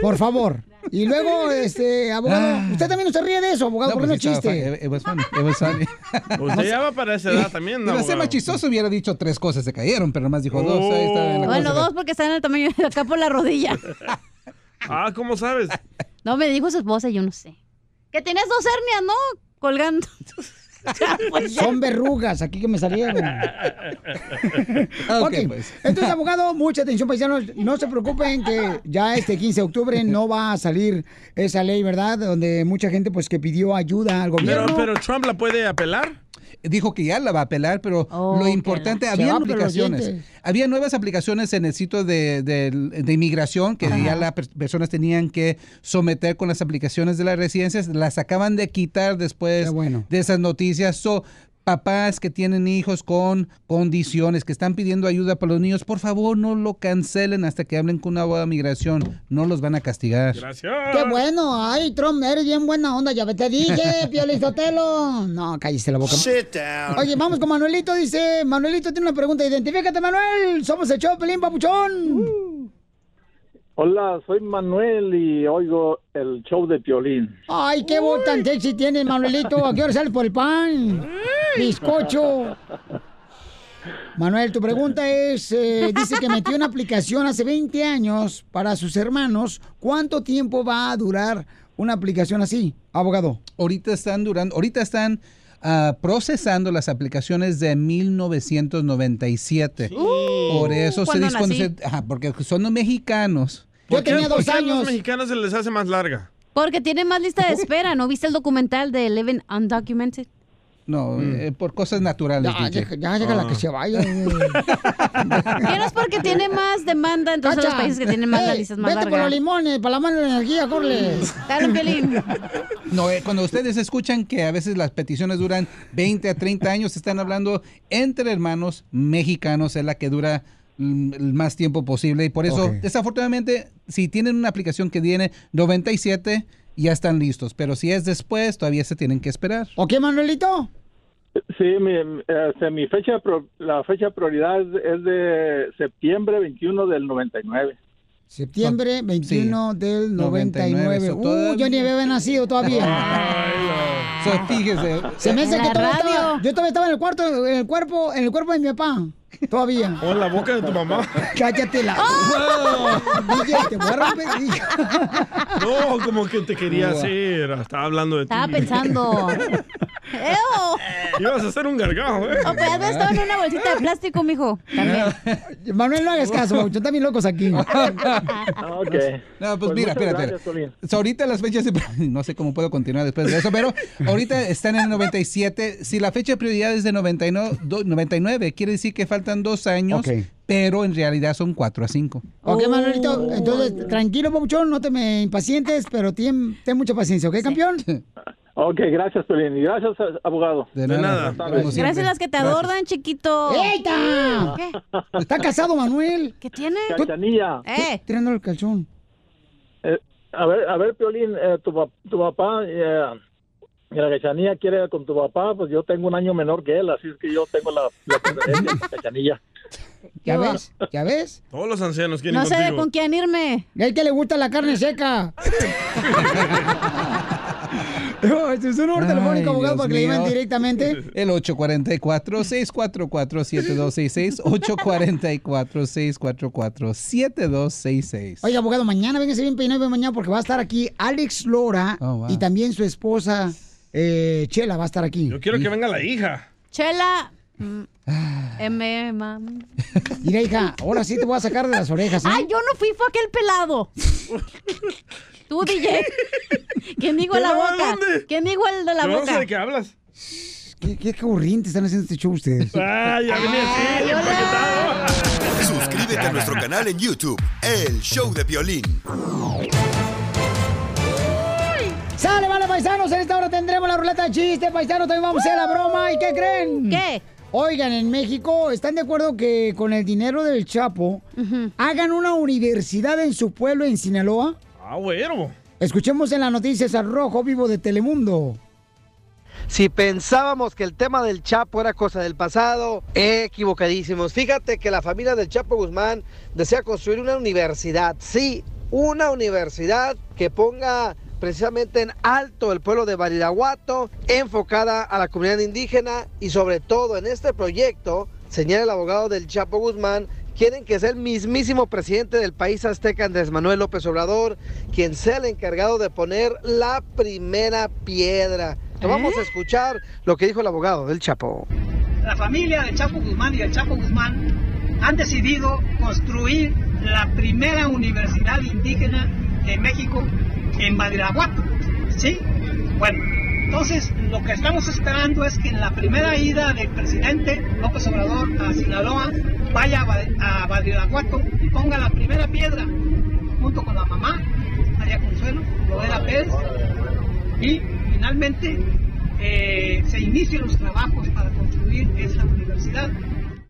Por favor. Y luego, este, abogado, Ah. usted también no se ríe de eso, abogado, No, porque no pues chiste. it- was funny, it was funny. Usted ya va para esa edad también, ¿no? Iba a ser más abogado? chistoso, hubiera dicho tres cosas, se cayeron, pero nomás dijo dos. ahí está en la Bueno, cosa. dos porque están en el tamaño de acá por la rodilla. Ah, ¿cómo sabes? No, me dijo su esposa yo no sé. Que tienes dos hernias, ¿no? Colgando. Ya, pues. Son verrugas aquí que me salieron. Ok, ok, pues. entonces, abogado, mucha atención, paisanos. No se preocupen que ya este 15 de octubre no va a salir esa ley, ¿verdad? Donde mucha gente, pues, que pidió ayuda al gobierno. Pero, pero Trump la puede apelar. Dijo que ya la va a apelar, pero Oh, lo que importante, había aplicaciones. Había nuevas aplicaciones en el sitio de, de- de inmigración que ya las per- personas tenían que someter con las aplicaciones de las residencias. Las acaban de quitar después bueno. de esas noticias. So, papás que tienen hijos con condiciones, que están pidiendo ayuda para los niños, por favor no lo cancelen hasta que hablen con una abogada de migración. No los van a castigar. Gracias. Qué bueno, ay, Trump, eres bien buena onda, ya te dije, Piolizotelo. No, cállese la boca. Sit down. Oye, vamos con Manuelito, dice, Manuelito tiene una pregunta, identifícate, Manuel, somos el show, Pelín Papuchón. Hola, soy Manuel y oigo el show de Piolín. Ay, qué voz tan sexy tienes, Manuelito, ¿a qué hora sales por el pan? Bizcocho. Manuel, tu pregunta es, eh, dice que metió una aplicación hace 20 años para sus hermanos. ¿Cuánto tiempo va a durar una aplicación así, abogado? Ahorita están durando, ahorita están ah, procesando las aplicaciones de 1997. Por eso se dice ajá, porque son los mexicanos. ¿Por qué- por qué a los mexicanos se les hace más larga? Porque tiene más lista de espera. ¿No viste el documental de Living Undocumented? No, eh, por cosas naturales. Ya, deja- ya, déjala que se vaya. ¿Qué no es porque tiene más demanda entonces los Cacha, países que tienen más eh, listas más Vete por los largas? limones, para la mano de la energía, corle. Dale un violín. No, eh, cuando ustedes escuchan que a veces las peticiones duran 20 a 30 años, están hablando entre hermanos mexicanos, es la que dura mm, el más tiempo posible. Y por eso, desafortunadamente, si tienen una aplicación que tiene 97, ya están listos. Pero si es después, todavía se tienen que esperar. ¿Ok, Manuelito? Sí, mi, este, mi fecha, pro- la fecha prioridad es, es de septiembre 21 del 99. Septiembre 21 del 99. 99, so Uh, yo ni había nacido todavía. So, fíjese. Se me hace que todavía estaba, yo todavía estaba en el cuarto, en el cuerpo, en el cuerpo de mi papá. Todavía. O en la boca de tu mamá. Cállate la. DJ, te voy a romper. No, como que te quería hacer. Estaba hablando de ti. Estaba pensando. ¡Eo! Ibas a hacer un gargajo, ¿eh? O pues estaba en una bolsita de plástico, mijo. También. Manuel, no hagas caso, yo también locos aquí. No, pues, Pues mira, espérate. gracias, ahorita las fechas, de- no sé cómo puedo continuar después de eso, pero ahorita están en el 97. Si la fecha de prioridad es de 99, do- 99 quiere decir que faltan dos años, Ok. pero en realidad son cuatro a cinco. Ok, Manuelito, entonces, tranquilo, Papuchón, no te me impacientes, pero ten, ten mucha paciencia, ¿ok, campeón? Ok, gracias, Piolín. Y gracias, abogado. De nada. Gracias a las que te adornan, chiquito. ¡Eita! ¿Qué? ¿Está casado, Manuel? ¿Qué tiene? Cachanilla. Eh. Tirando el calzón. Eh, a ver, a ver, Piolín, eh, tu, tu papá, eh, la Cachanilla quiere con tu papá, pues yo tengo un año menor que él, así es que yo tengo la, la Cachanilla. ¿Ya ves? ¿Ya ves? Todos los ancianos quieren No sé de con quién irme. Y a él que le gusta la carne seca. Este es un número telefónico, abogado, Dios para que le llamen directamente. El 844-644-7266. 844-644-7266. Oiga, abogado, mañana véngase bien peinado bien mañana porque va a estar aquí Alex Lora Oh, wow. y también su esposa eh, Chela va a estar aquí. Yo quiero que venga la hija. Chela. Mm, M, mami. Mira, hija, ahora sí te voy a sacar de las orejas. ¿eh? Ay, yo no fui, fue aquel pelado. Tú, DJ. ¿Quién dijo la ¿Pelado de boca? dónde? ¿Quién dijo el de la no boca? sé de qué hablas. ¿Qué, qué corriente están haciendo este show ustedes? Ah, ya venía así, Suscríbete a nuestro canal en YouTube, El Show de Violín. Sale, vale, paisanos. En esta hora tendremos la ruleta de chiste, paisanos. También vamos a hacer la broma. ¿Y qué creen? ¿Qué? Oigan, en México, ¿están de acuerdo que con el dinero del Chapo hagan una universidad en su pueblo, en Sinaloa? Ah, bueno. Escuchemos en las noticias al Rojo Vivo de Telemundo. Si pensábamos que el tema del Chapo era cosa del pasado, equivocadísimos. Fíjate que la familia del Chapo Guzmán desea construir una universidad, sí, una universidad que ponga precisamente en alto el pueblo de Badiraguato, enfocada a la comunidad indígena y sobre todo en este proyecto, señala el abogado del Chapo Guzmán, quieren que sea el mismísimo presidente del país azteca Andrés Manuel López Obrador, quien sea el encargado de poner la primera piedra. Vamos a escuchar lo que dijo el abogado del Chapo. La familia del Chapo Guzmán y el Chapo Guzmán han decidido construir la primera universidad indígena de México en Badiraguato. ¿Sí? Bueno, entonces lo que estamos esperando es que en la primera ida del presidente López Obrador a Sinaloa vaya a Ba- a Badiraguato y ponga la primera piedra junto con la mamá, María Consuelo, Lorena Pérez, y finalmente eh, se inicien los trabajos para construir esta universidad.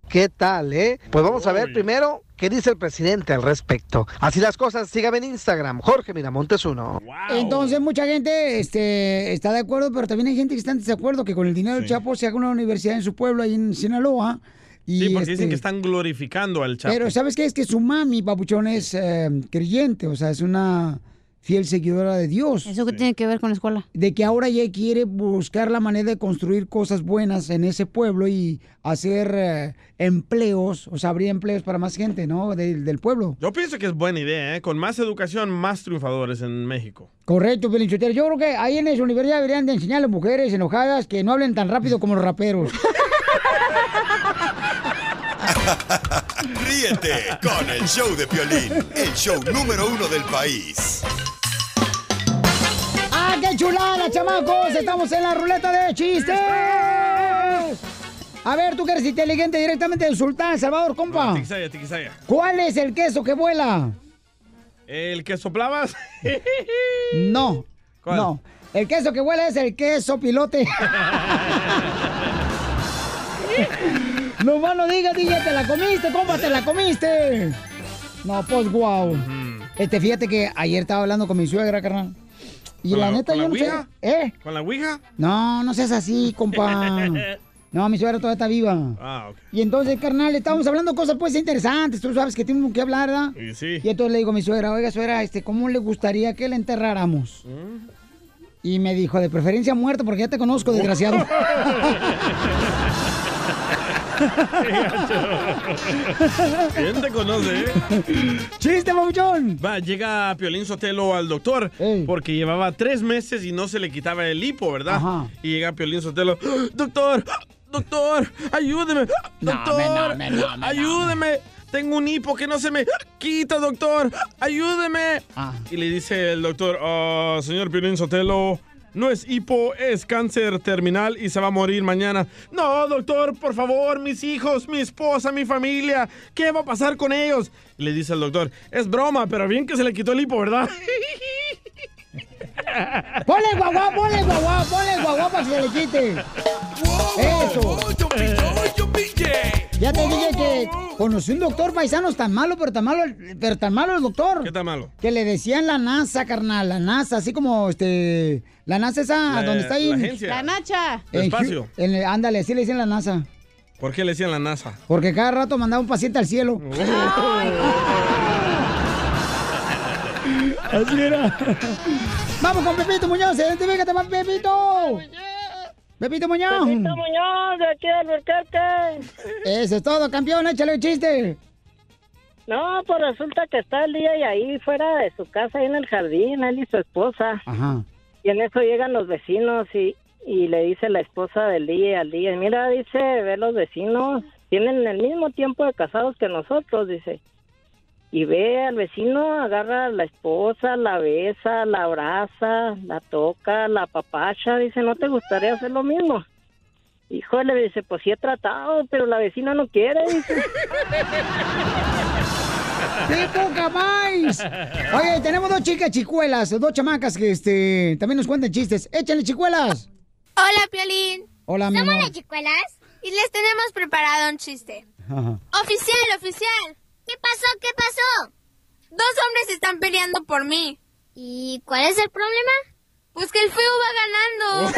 ¿Qué tal, eh? Pues vamos a ver primero qué dice el presidente al respecto. Así las cosas, sígame en Instagram, Jorge Miramontes uno. Entonces mucha gente este, está de acuerdo, pero también hay gente que está en desacuerdo que con el dinero del Chapo se haga una universidad en su pueblo, ahí en Sinaloa. Y Sí, porque este, dicen que están glorificando al Chapo. Pero ¿sabes qué? Es que su mami, papuchón, es eh, creyente, o sea, es una fiel seguidora de Dios. ¿Eso qué tiene que ver con la escuela? De que ahora ella quiere buscar la manera de construir cosas buenas en ese pueblo y hacer eh, empleos, o sea, abrir empleos para más gente, ¿no? Del- del pueblo. Yo pienso que es buena idea, ¿eh? Con más educación, más triunfadores en México. Correcto, Pelinchotero. Yo creo que ahí en esa universidad deberían de enseñar a las mujeres enojadas que no hablen tan rápido como los raperos. Ríete con el show de Piolín, el show número uno del país. ¡Ah, qué chulada, chamacos! Estamos en la ruleta de chistes. A ver, tú que eres inteligente directamente del Sultán, Salvador, compa. Tiquisaya, tiquisaya. ¿Cuál es el queso que vuela? ¿El que soplabas? No. ¿Cuál? No. El queso que vuela es el queso pilote. no más no digas, DJ, te la comiste, compa, te la comiste. No, pues guau. Este, fíjate que ayer estaba hablando con mi suegra, carnal. Y ¿Con la, la- neta, yo la no sé. ¿Eh? ¿Con la ouija? No, no seas así, compa. No, mi suegra todavía está viva. Ah, ok. Y entonces, carnal, estábamos hablando cosas pues interesantes. Tú sabes que tenemos que hablar, ¿verdad? Y sí. Y entonces le digo a mi suegra, oiga, suegra, este, ¿cómo le gustaría que le enterráramos? Mm. Y me dijo, de preferencia muerto, porque ya te conozco, desgraciado. ¿Quién te conoce, eh? ¡Chiste, Mauchón! Va, llega Piolín Sotelo al doctor porque llevaba tres meses y no se le quitaba el hipo, ¿verdad? Ajá. Y llega Piolín Sotelo, ¡Ah, doctor, doctor, ayúdeme, doctor, no, no, me, ayúdeme. Tengo un hipo que no se me quita, doctor. Ayúdeme. Ah. Y le dice el doctor, "Ah, señor Piolín Sotelo, no es hipo, es cáncer terminal y se va a morir mañana. No, doctor, por favor, mis hijos, mi esposa, mi familia, ¿qué va a pasar con ellos? Y le dice el doctor, es broma, pero bien que se le quitó el hipo, ¿verdad? ¡Ponle el guaguá, ponle el guaguá, ponle el guaguá para que se le quite! ¡Eso! Ya te dije que conocí un doctor paisano tan malo, pero tan malo, pero tan malo el doctor. ¿Qué tan malo? Que le decían la NASA, carnal, la NASA, así como este. La NASA esa, La- donde está ahí. la en- agencia. La Nacha. El en espacio. En ándale, así le decían la NASA. ¿Por qué le decían la NASA? Porque cada rato mandaba un paciente al cielo. Así era. Vamos con Pepito Muñoz, identifícate más, Pepito. Pepito Muñoz. Pepito Muñoz, de aquí Burquerque. Eso es todo, campeón, échale un chiste. No, pues resulta que está el día y ahí fuera de su casa, ahí en el jardín, él y su esposa. Ajá. Y en eso llegan los vecinos y, y le dice la esposa del día al día, mira, dice, ve los vecinos, tienen el mismo tiempo de casados que nosotros, dice. Y ve al vecino, agarra a la esposa, la besa, la abraza, la toca, la papacha, dice, ¿no te gustaría hacer lo mismo? Híjole, dice, pues sí he tratado, pero la vecina no quiere, dice. ¡Qué poca más! Oye, tenemos dos chicas chicuelas, dos chamacas que este también nos cuentan chistes. ¡Échale, chicuelas! Hola, Piolín. Hola, mi Somos amor. las chicuelas y les tenemos preparado un chiste. Ajá. Oficial, oficial. ¿Qué pasó? ¿Qué pasó? Dos hombres están peleando por mí. ¿Y cuál es el problema? Pues que el feo va ganando.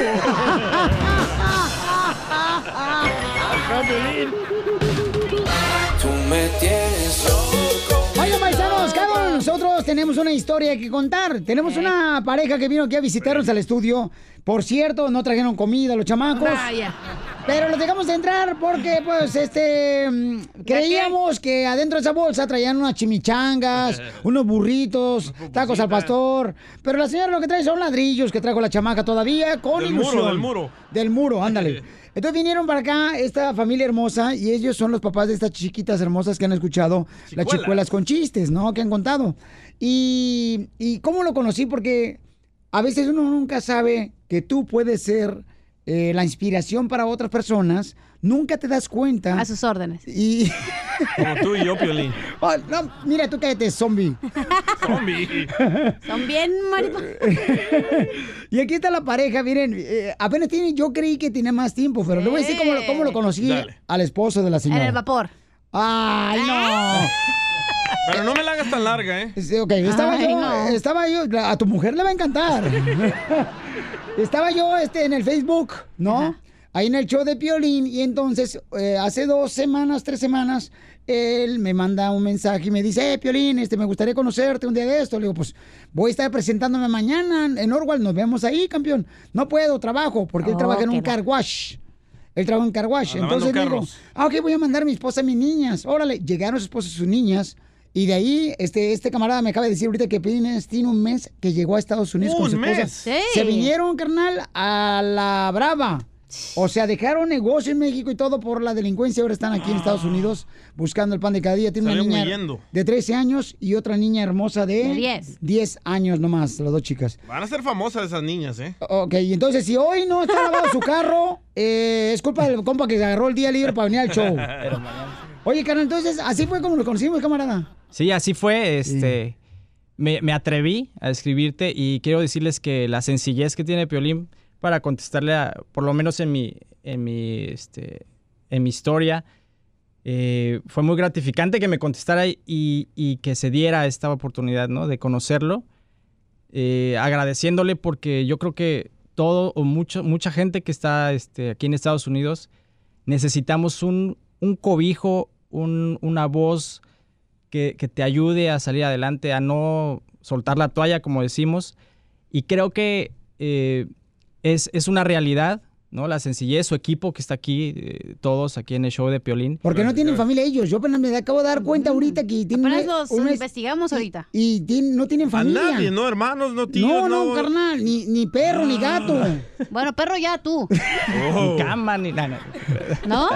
Tú me tienes loco. Oye, paisanos, cada uno de nosotros tenemos una historia que contar. Tenemos una pareja que vino aquí a visitarnos al estudio. Por cierto, no trajeron comida los chamacos. Vaya. Pero los dejamos de entrar porque, pues, este, mm, creíamos que adentro de esa bolsa traían unas chimichangas, unos burritos, tacos al pastor. Pero la señora lo que trae son ladrillos que trajo la chamaca todavía con Del muro, ilusión. del muro. Del muro, ándale. Entonces vinieron para acá esta familia hermosa y ellos son los papás de estas chiquitas hermosas que han escuchado las Chicuelas. chicuelas con chistes, ¿no? Que han contado. Y, y cómo lo conocí, porque a veces uno nunca sabe que tú puedes ser eh, la inspiración para otras personas, nunca te das cuenta. A sus órdenes. Y. Como tú y yo, Piolín. Oh, no, mira, tú cállate, zombie. Zombie. Son bien maripo- Y aquí está la pareja, miren, eh, apenas tiene, yo creí que tenía más tiempo, pero le voy a decir cómo, lo- cómo lo conocí Dale. al esposo de la En señora. el vapor. Ay, no. Pero no me la hagas tan larga, ¿eh? Sí, ok, estaba Ay, yo, no. estaba yo, a tu mujer le va a encantar. Estaba yo este, en el Facebook, ¿no? Ahí en el show de Piolín, y entonces eh, hace dos semanas, tres semanas, él me manda un mensaje y me dice, eh, Piolín, este, me gustaría conocerte un día de esto. Le digo, pues voy a estar presentándome mañana en Orwell, nos vemos ahí, campeón. No puedo, trabajo, porque él Oh, trabaja en un car wash. Él trabaja en car wash. Ah, Entonces le digo, ah, ok, voy a mandar a mi esposa y mis niñas. Órale, llegaron su esposa y sus niñas. Y de ahí, este, este camarada me acaba de decir ahorita que Pines tiene un mes que llegó a Estados Unidos con Un su esposa. mes. Sí. Se vinieron, carnal, a la brava. O sea, dejaron negocio en México y todo por la delincuencia. Ahora están aquí en Estados Unidos buscando el pan de cada día. Tiene una niña huyendo. de 13 años y otra niña hermosa de, De 10. 10 años nomás, las dos chicas. Van a ser famosas esas niñas, ¿eh? Ok, entonces si hoy no está lavado su carro, eh, es culpa del compa que se agarró el día libre para venir al show. Oye, carnal, entonces así fue como nos conocimos, camarada. Sí, así fue. Este, me, me atreví a escribirte y quiero decirles que la sencillez que tiene Piolín para contestarle, a- por lo menos en mi, en mi, este, en mi historia, eh, fue muy gratificante que me contestara y, y que se diera esta oportunidad, ¿no? De conocerlo, eh, agradeciéndole porque yo creo que todo o mucho, mucha gente que está este, aquí en Estados Unidos necesitamos un, un cobijo, un- una voz que, que te ayude a salir adelante, a no soltar la toalla, como decimos. Y creo que eh, es, es una realidad, ¿no? La sencillez, su equipo que está aquí, eh, todos aquí en el show de Piolín. Porque no tienen familia ellos. Yo apenas me acabo de dar cuenta ahorita que tienen Apenas los una- investigamos ahorita. y no tienen A familia. nadie, no hermanos, no tíos, no, no. no, carnal, ni, ni perro, ni gato. Bueno, perro ya tú. Oh. Ni cama, ni nada. ¿No?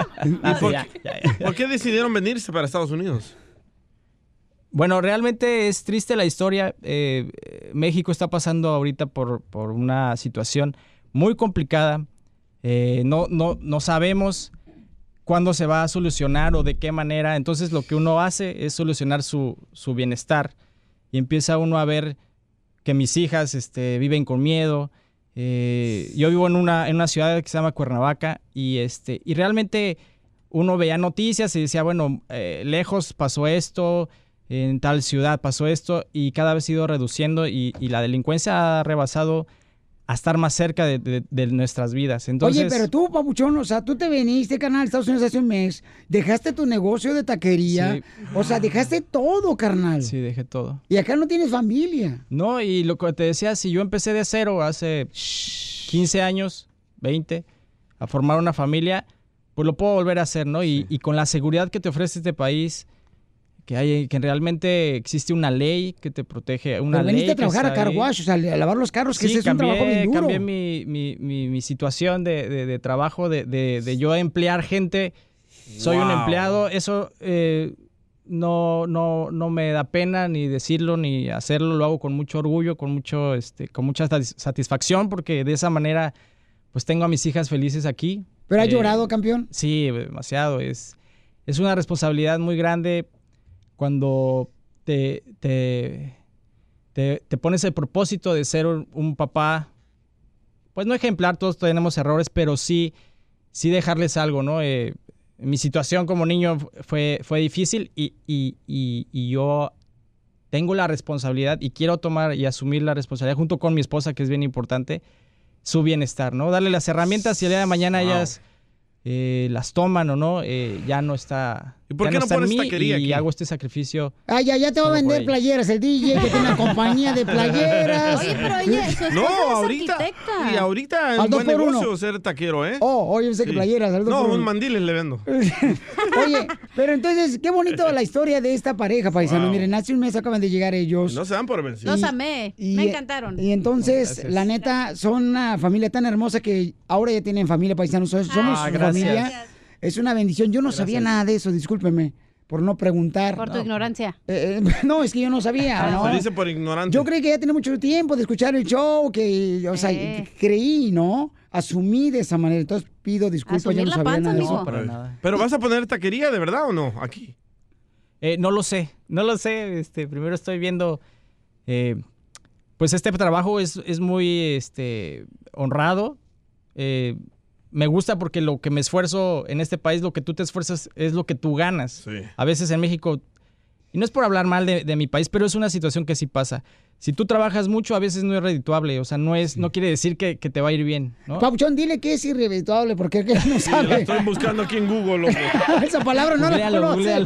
Ah, por, ya, qué, ya, ya. por qué decidieron venirse para Estados Unidos? Bueno, realmente es triste la historia. Eh, México está pasando ahorita por, por una situación muy complicada. Eh, no, no, no sabemos cuándo se va a solucionar o de qué manera. Entonces lo que uno hace es solucionar su, su bienestar. Y empieza uno a ver que mis hijas este, viven con miedo. Eh, yo vivo en una, en una ciudad que se llama Cuernavaca y, este, y realmente uno veía noticias y decía, bueno, eh, lejos pasó esto, en tal ciudad pasó esto y cada vez ha ido reduciendo y, y la delincuencia ha rebasado a estar más cerca de, de- de nuestras vidas. Entonces, Oye, pero tú, papuchón, o sea, tú te viniste, carnal, a Estados Unidos hace un mes, dejaste tu negocio de taquería, Sí. o sea, dejaste todo, carnal. Sí, dejé todo. Y acá no tienes familia. No, y lo que te decía, si yo empecé de cero hace 15 años, 20, a formar una familia, pues lo puedo volver a hacer, ¿no? Y, y con la seguridad que te ofrece este país, que hay, que realmente existe una ley que te protege, una Pero ley veniste a que trabajar a está car ahí. wash, o sea, a lavar los carros, que Sí, ese es un cambié, trabajo bien duro. cambié mi, mi- mi- mi situación de, de- de trabajo, de, de- de yo emplear gente. Soy un empleado. Eso eh, no, no, no me da pena ni decirlo ni hacerlo. Lo hago con mucho orgullo, con, mucho, este, con mucha satis- satisfacción, porque de esa manera pues tengo a mis hijas felices aquí. ¿Pero ha Eh, llorado, campeón? Sí, demasiado. Es, es una responsabilidad muy grande cuando te, te, te, te pones el propósito de ser un, un papá, pues no ejemplar, todos tenemos errores, pero sí, sí dejarles algo, ¿no? Eh, mi situación como niño fue, fue difícil y, y- y- y yo tengo la responsabilidad y quiero tomar y asumir la responsabilidad junto con mi esposa, que es bien importante, su bienestar, ¿no? Darle las herramientas y el día de mañana Wow. ellas eh, las toman o no, eh, ya no está. ¿Y por qué no pones mí taquería y aquí? hago este sacrificio. Ah, ya, ya te va a vender playeras el DJ, que tiene una compañía de playeras. Oye, pero ella, su No, es ahorita. arquitecta. Y ahorita es Al buen negocio uno. ser taquero, ¿eh? Oh, oye, yo sé que Sí. playeras. No, un mandiles le vendo. Oye, pero entonces, qué bonito la historia de esta pareja, paisano. Wow. Miren, hace un mes acaban de llegar ellos. No se dan por vencidos. Los amé. Y- Me encantaron. Y entonces, Gracias. la neta, son una familia tan hermosa que ahora ya tienen familia paisanos. So- Somos Ah. Familia. Es una bendición. Yo no sabía nada de eso, discúlpeme, por no preguntar. Por tu No. ignorancia. Eh, eh, no, es que yo no sabía. ¿no? Se dice por ignorante. Yo creí que ya tenía mucho tiempo de escuchar el show, que, o sea, Eh. creí, ¿no? asumí de esa manera. Entonces pido disculpas, yo no sabía nada de eso. ¿Pero vas a poner taquería de verdad o no? Aquí. Eh, no lo sé, no lo sé. Este, primero estoy viendo. eh, pues este trabajo es, es muy este, honrado. Me gusta porque lo que me esfuerzo en este país, lo que tú te esfuerzas es lo que tú ganas. A veces en México, y no es por hablar mal de, de mi país, pero es una situación que sí pasa. Si tú trabajas mucho, a veces no es redituable. O sea, no es, no quiere decir que, que te va a ir bien. ¿no? Papuchón, dile que es irrevitable porque él no La sabe. estoy buscando aquí en Google, loco. Esa palabra no Googlealo, la conoce.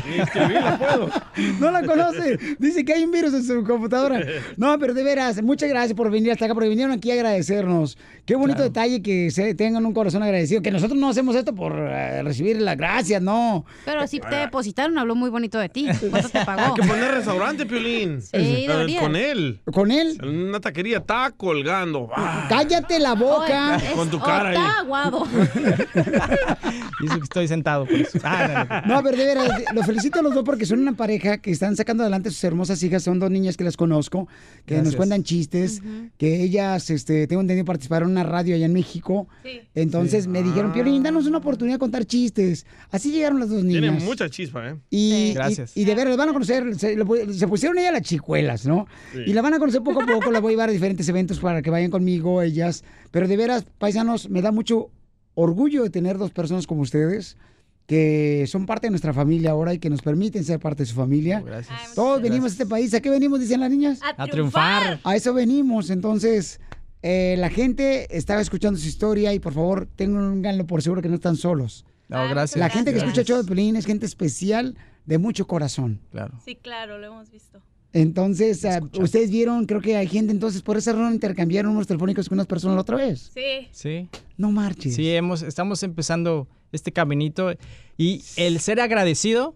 puedo. No la conoce. Dice que hay un virus en su computadora. No, pero de veras, muchas gracias por venir hasta acá, porque vinieron aquí a agradecernos. Qué bonito detalle que se tengan un corazón agradecido. Que nosotros no hacemos esto por eh, recibir las gracias, no. Pero si te depositaron, habló muy bonito de ti. ¿Cuánto te pagó? Hay que poner restaurante, Piolín. Sí. Con él. ¿Con él? Una taquería está colgando. Ah, Cállate la boca. Con tu cara ahí. Está aguado. Dice que estoy sentado por eso. Ah, no. No, pero de veras, los felicito a los dos porque son una pareja que están sacando adelante sus hermosas hijas. Son dos niñas que las conozco, que nos cuentan chistes, que ellas, este, tengo entendido, participaron en una radio allá en México. Entonces me dijeron, Piolín, danos una oportunidad de contar chistes. Así llegaron las dos niñas. Tiene mucha chispa, ¿eh? Y, Gracias. y, y de veras, van a conocer, se, se pusieron ellas las chicuelas, ¿no? Sí. Y la van a conocer poco a poco, la voy a llevar a diferentes eventos para que vayan conmigo ellas. Pero de veras, paisanos, me da mucho orgullo de tener dos personas como ustedes que son parte de nuestra familia ahora y que nos permiten ser parte de su familia. Todos venimos a este país. ¿A qué venimos, dicen las niñas? A A triunfar. A eso venimos. Entonces, eh, la gente estaba escuchando su historia y por favor, ténganlo por seguro que no están solos. No, gracias. La gente que escucha Gracias. show de Pelín es gente especial de mucho corazón. Claro. Sí, claro, lo hemos visto. Entonces, ah, ustedes vieron, creo que hay gente, entonces por esa razón intercambiaron números telefónicos con unas personas la otra vez. Sí. Sí. No marches. Sí, hemos, estamos empezando este caminito y el ser agradecido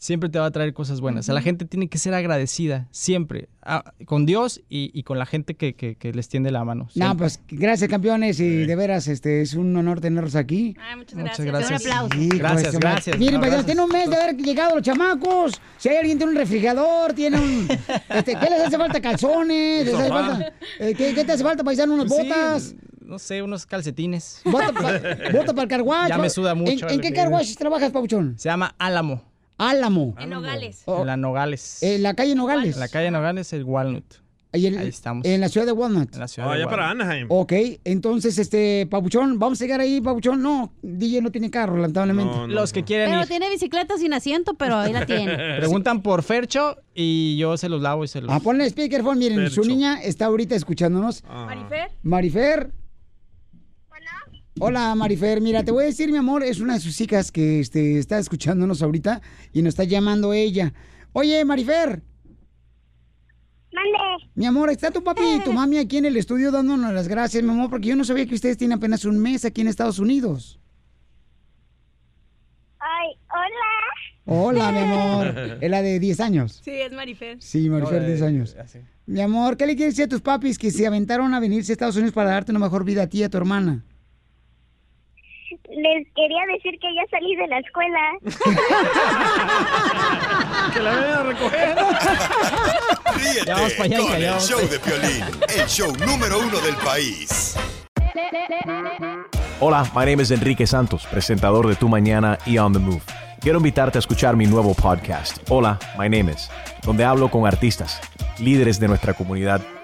siempre te va a traer cosas buenas. O sea, la gente tiene que ser agradecida siempre ah, con Dios y, y con la gente que, que- que les tiende la mano. No, pues gracias campeones y de veras este es un honor tenerlos aquí. muchas Muchas gracias. Hijo de Gracias, su madre. gracias. Miren, No, paisanos, gracias. tiene un mes de haber llegado los chamacos. Si hay alguien tiene un refrigerador, tiene un... este, ¿Qué les hace falta? ¿Calzones? ¿Les hace falta? Eh, ¿qué, qué te hace falta, paisano? ¿Unas Pues sí, botas? no sé, unos calcetines. ¿Bota para el carguacho? Ya me suda mucho. ¿En, en qué carguacho trabajas, Pauchón? Se llama Álamo. Álamo. En Nogales. Oh. En la Nogales. En la calle Nogales. En la calle Nogales, el Walnut. Ahí, en- Ahí estamos. En la ciudad de Walnut. En la ciudad Ah, de ya Walnut. para Anaheim. Ok, entonces, este, Papuchón, vamos a llegar ahí, Papuchón. No, DJ no tiene carro, lamentablemente. Los que quieren Pero ir. tiene bicicleta sin asiento, pero ahí la tiene. Preguntan por Fercho y yo se los lavo y se los... Ah, ponle speakerphone, miren, su niña está ahorita escuchándonos. Marifer. Marifer. Hola, Marifer. Mira, te voy a decir, mi amor, es una de sus hijas que este, está escuchándonos ahorita y nos está llamando ella. Oye, Marifer. Mande. Mi amor, está tu papi y tu mami aquí en el estudio dándonos las gracias, mi amor, porque yo no sabía que ustedes tienen apenas un mes aquí en Estados Unidos. Ay, hola. Hola, mi amor. Es la de 10 años. Sí, es Marifer. Sí, Marifer, No, 10 eh, años. Mi amor, ¿qué le quieres decir a tus papis que se aventaron a venirse a Estados Unidos para darte una mejor vida a ti y a tu hermana? Les quería decir que ya salí de la escuela. Que la vayan a recoger. Ríete Ya vamos pa' allá, con el show de Piolín, el show número uno del país. Hola, my name is Enrique Santos, presentador de Tu Mañana y On the Move. Quiero invitarte a escuchar mi nuevo podcast, Hola, my name is, donde hablo con artistas, líderes de nuestra comunidad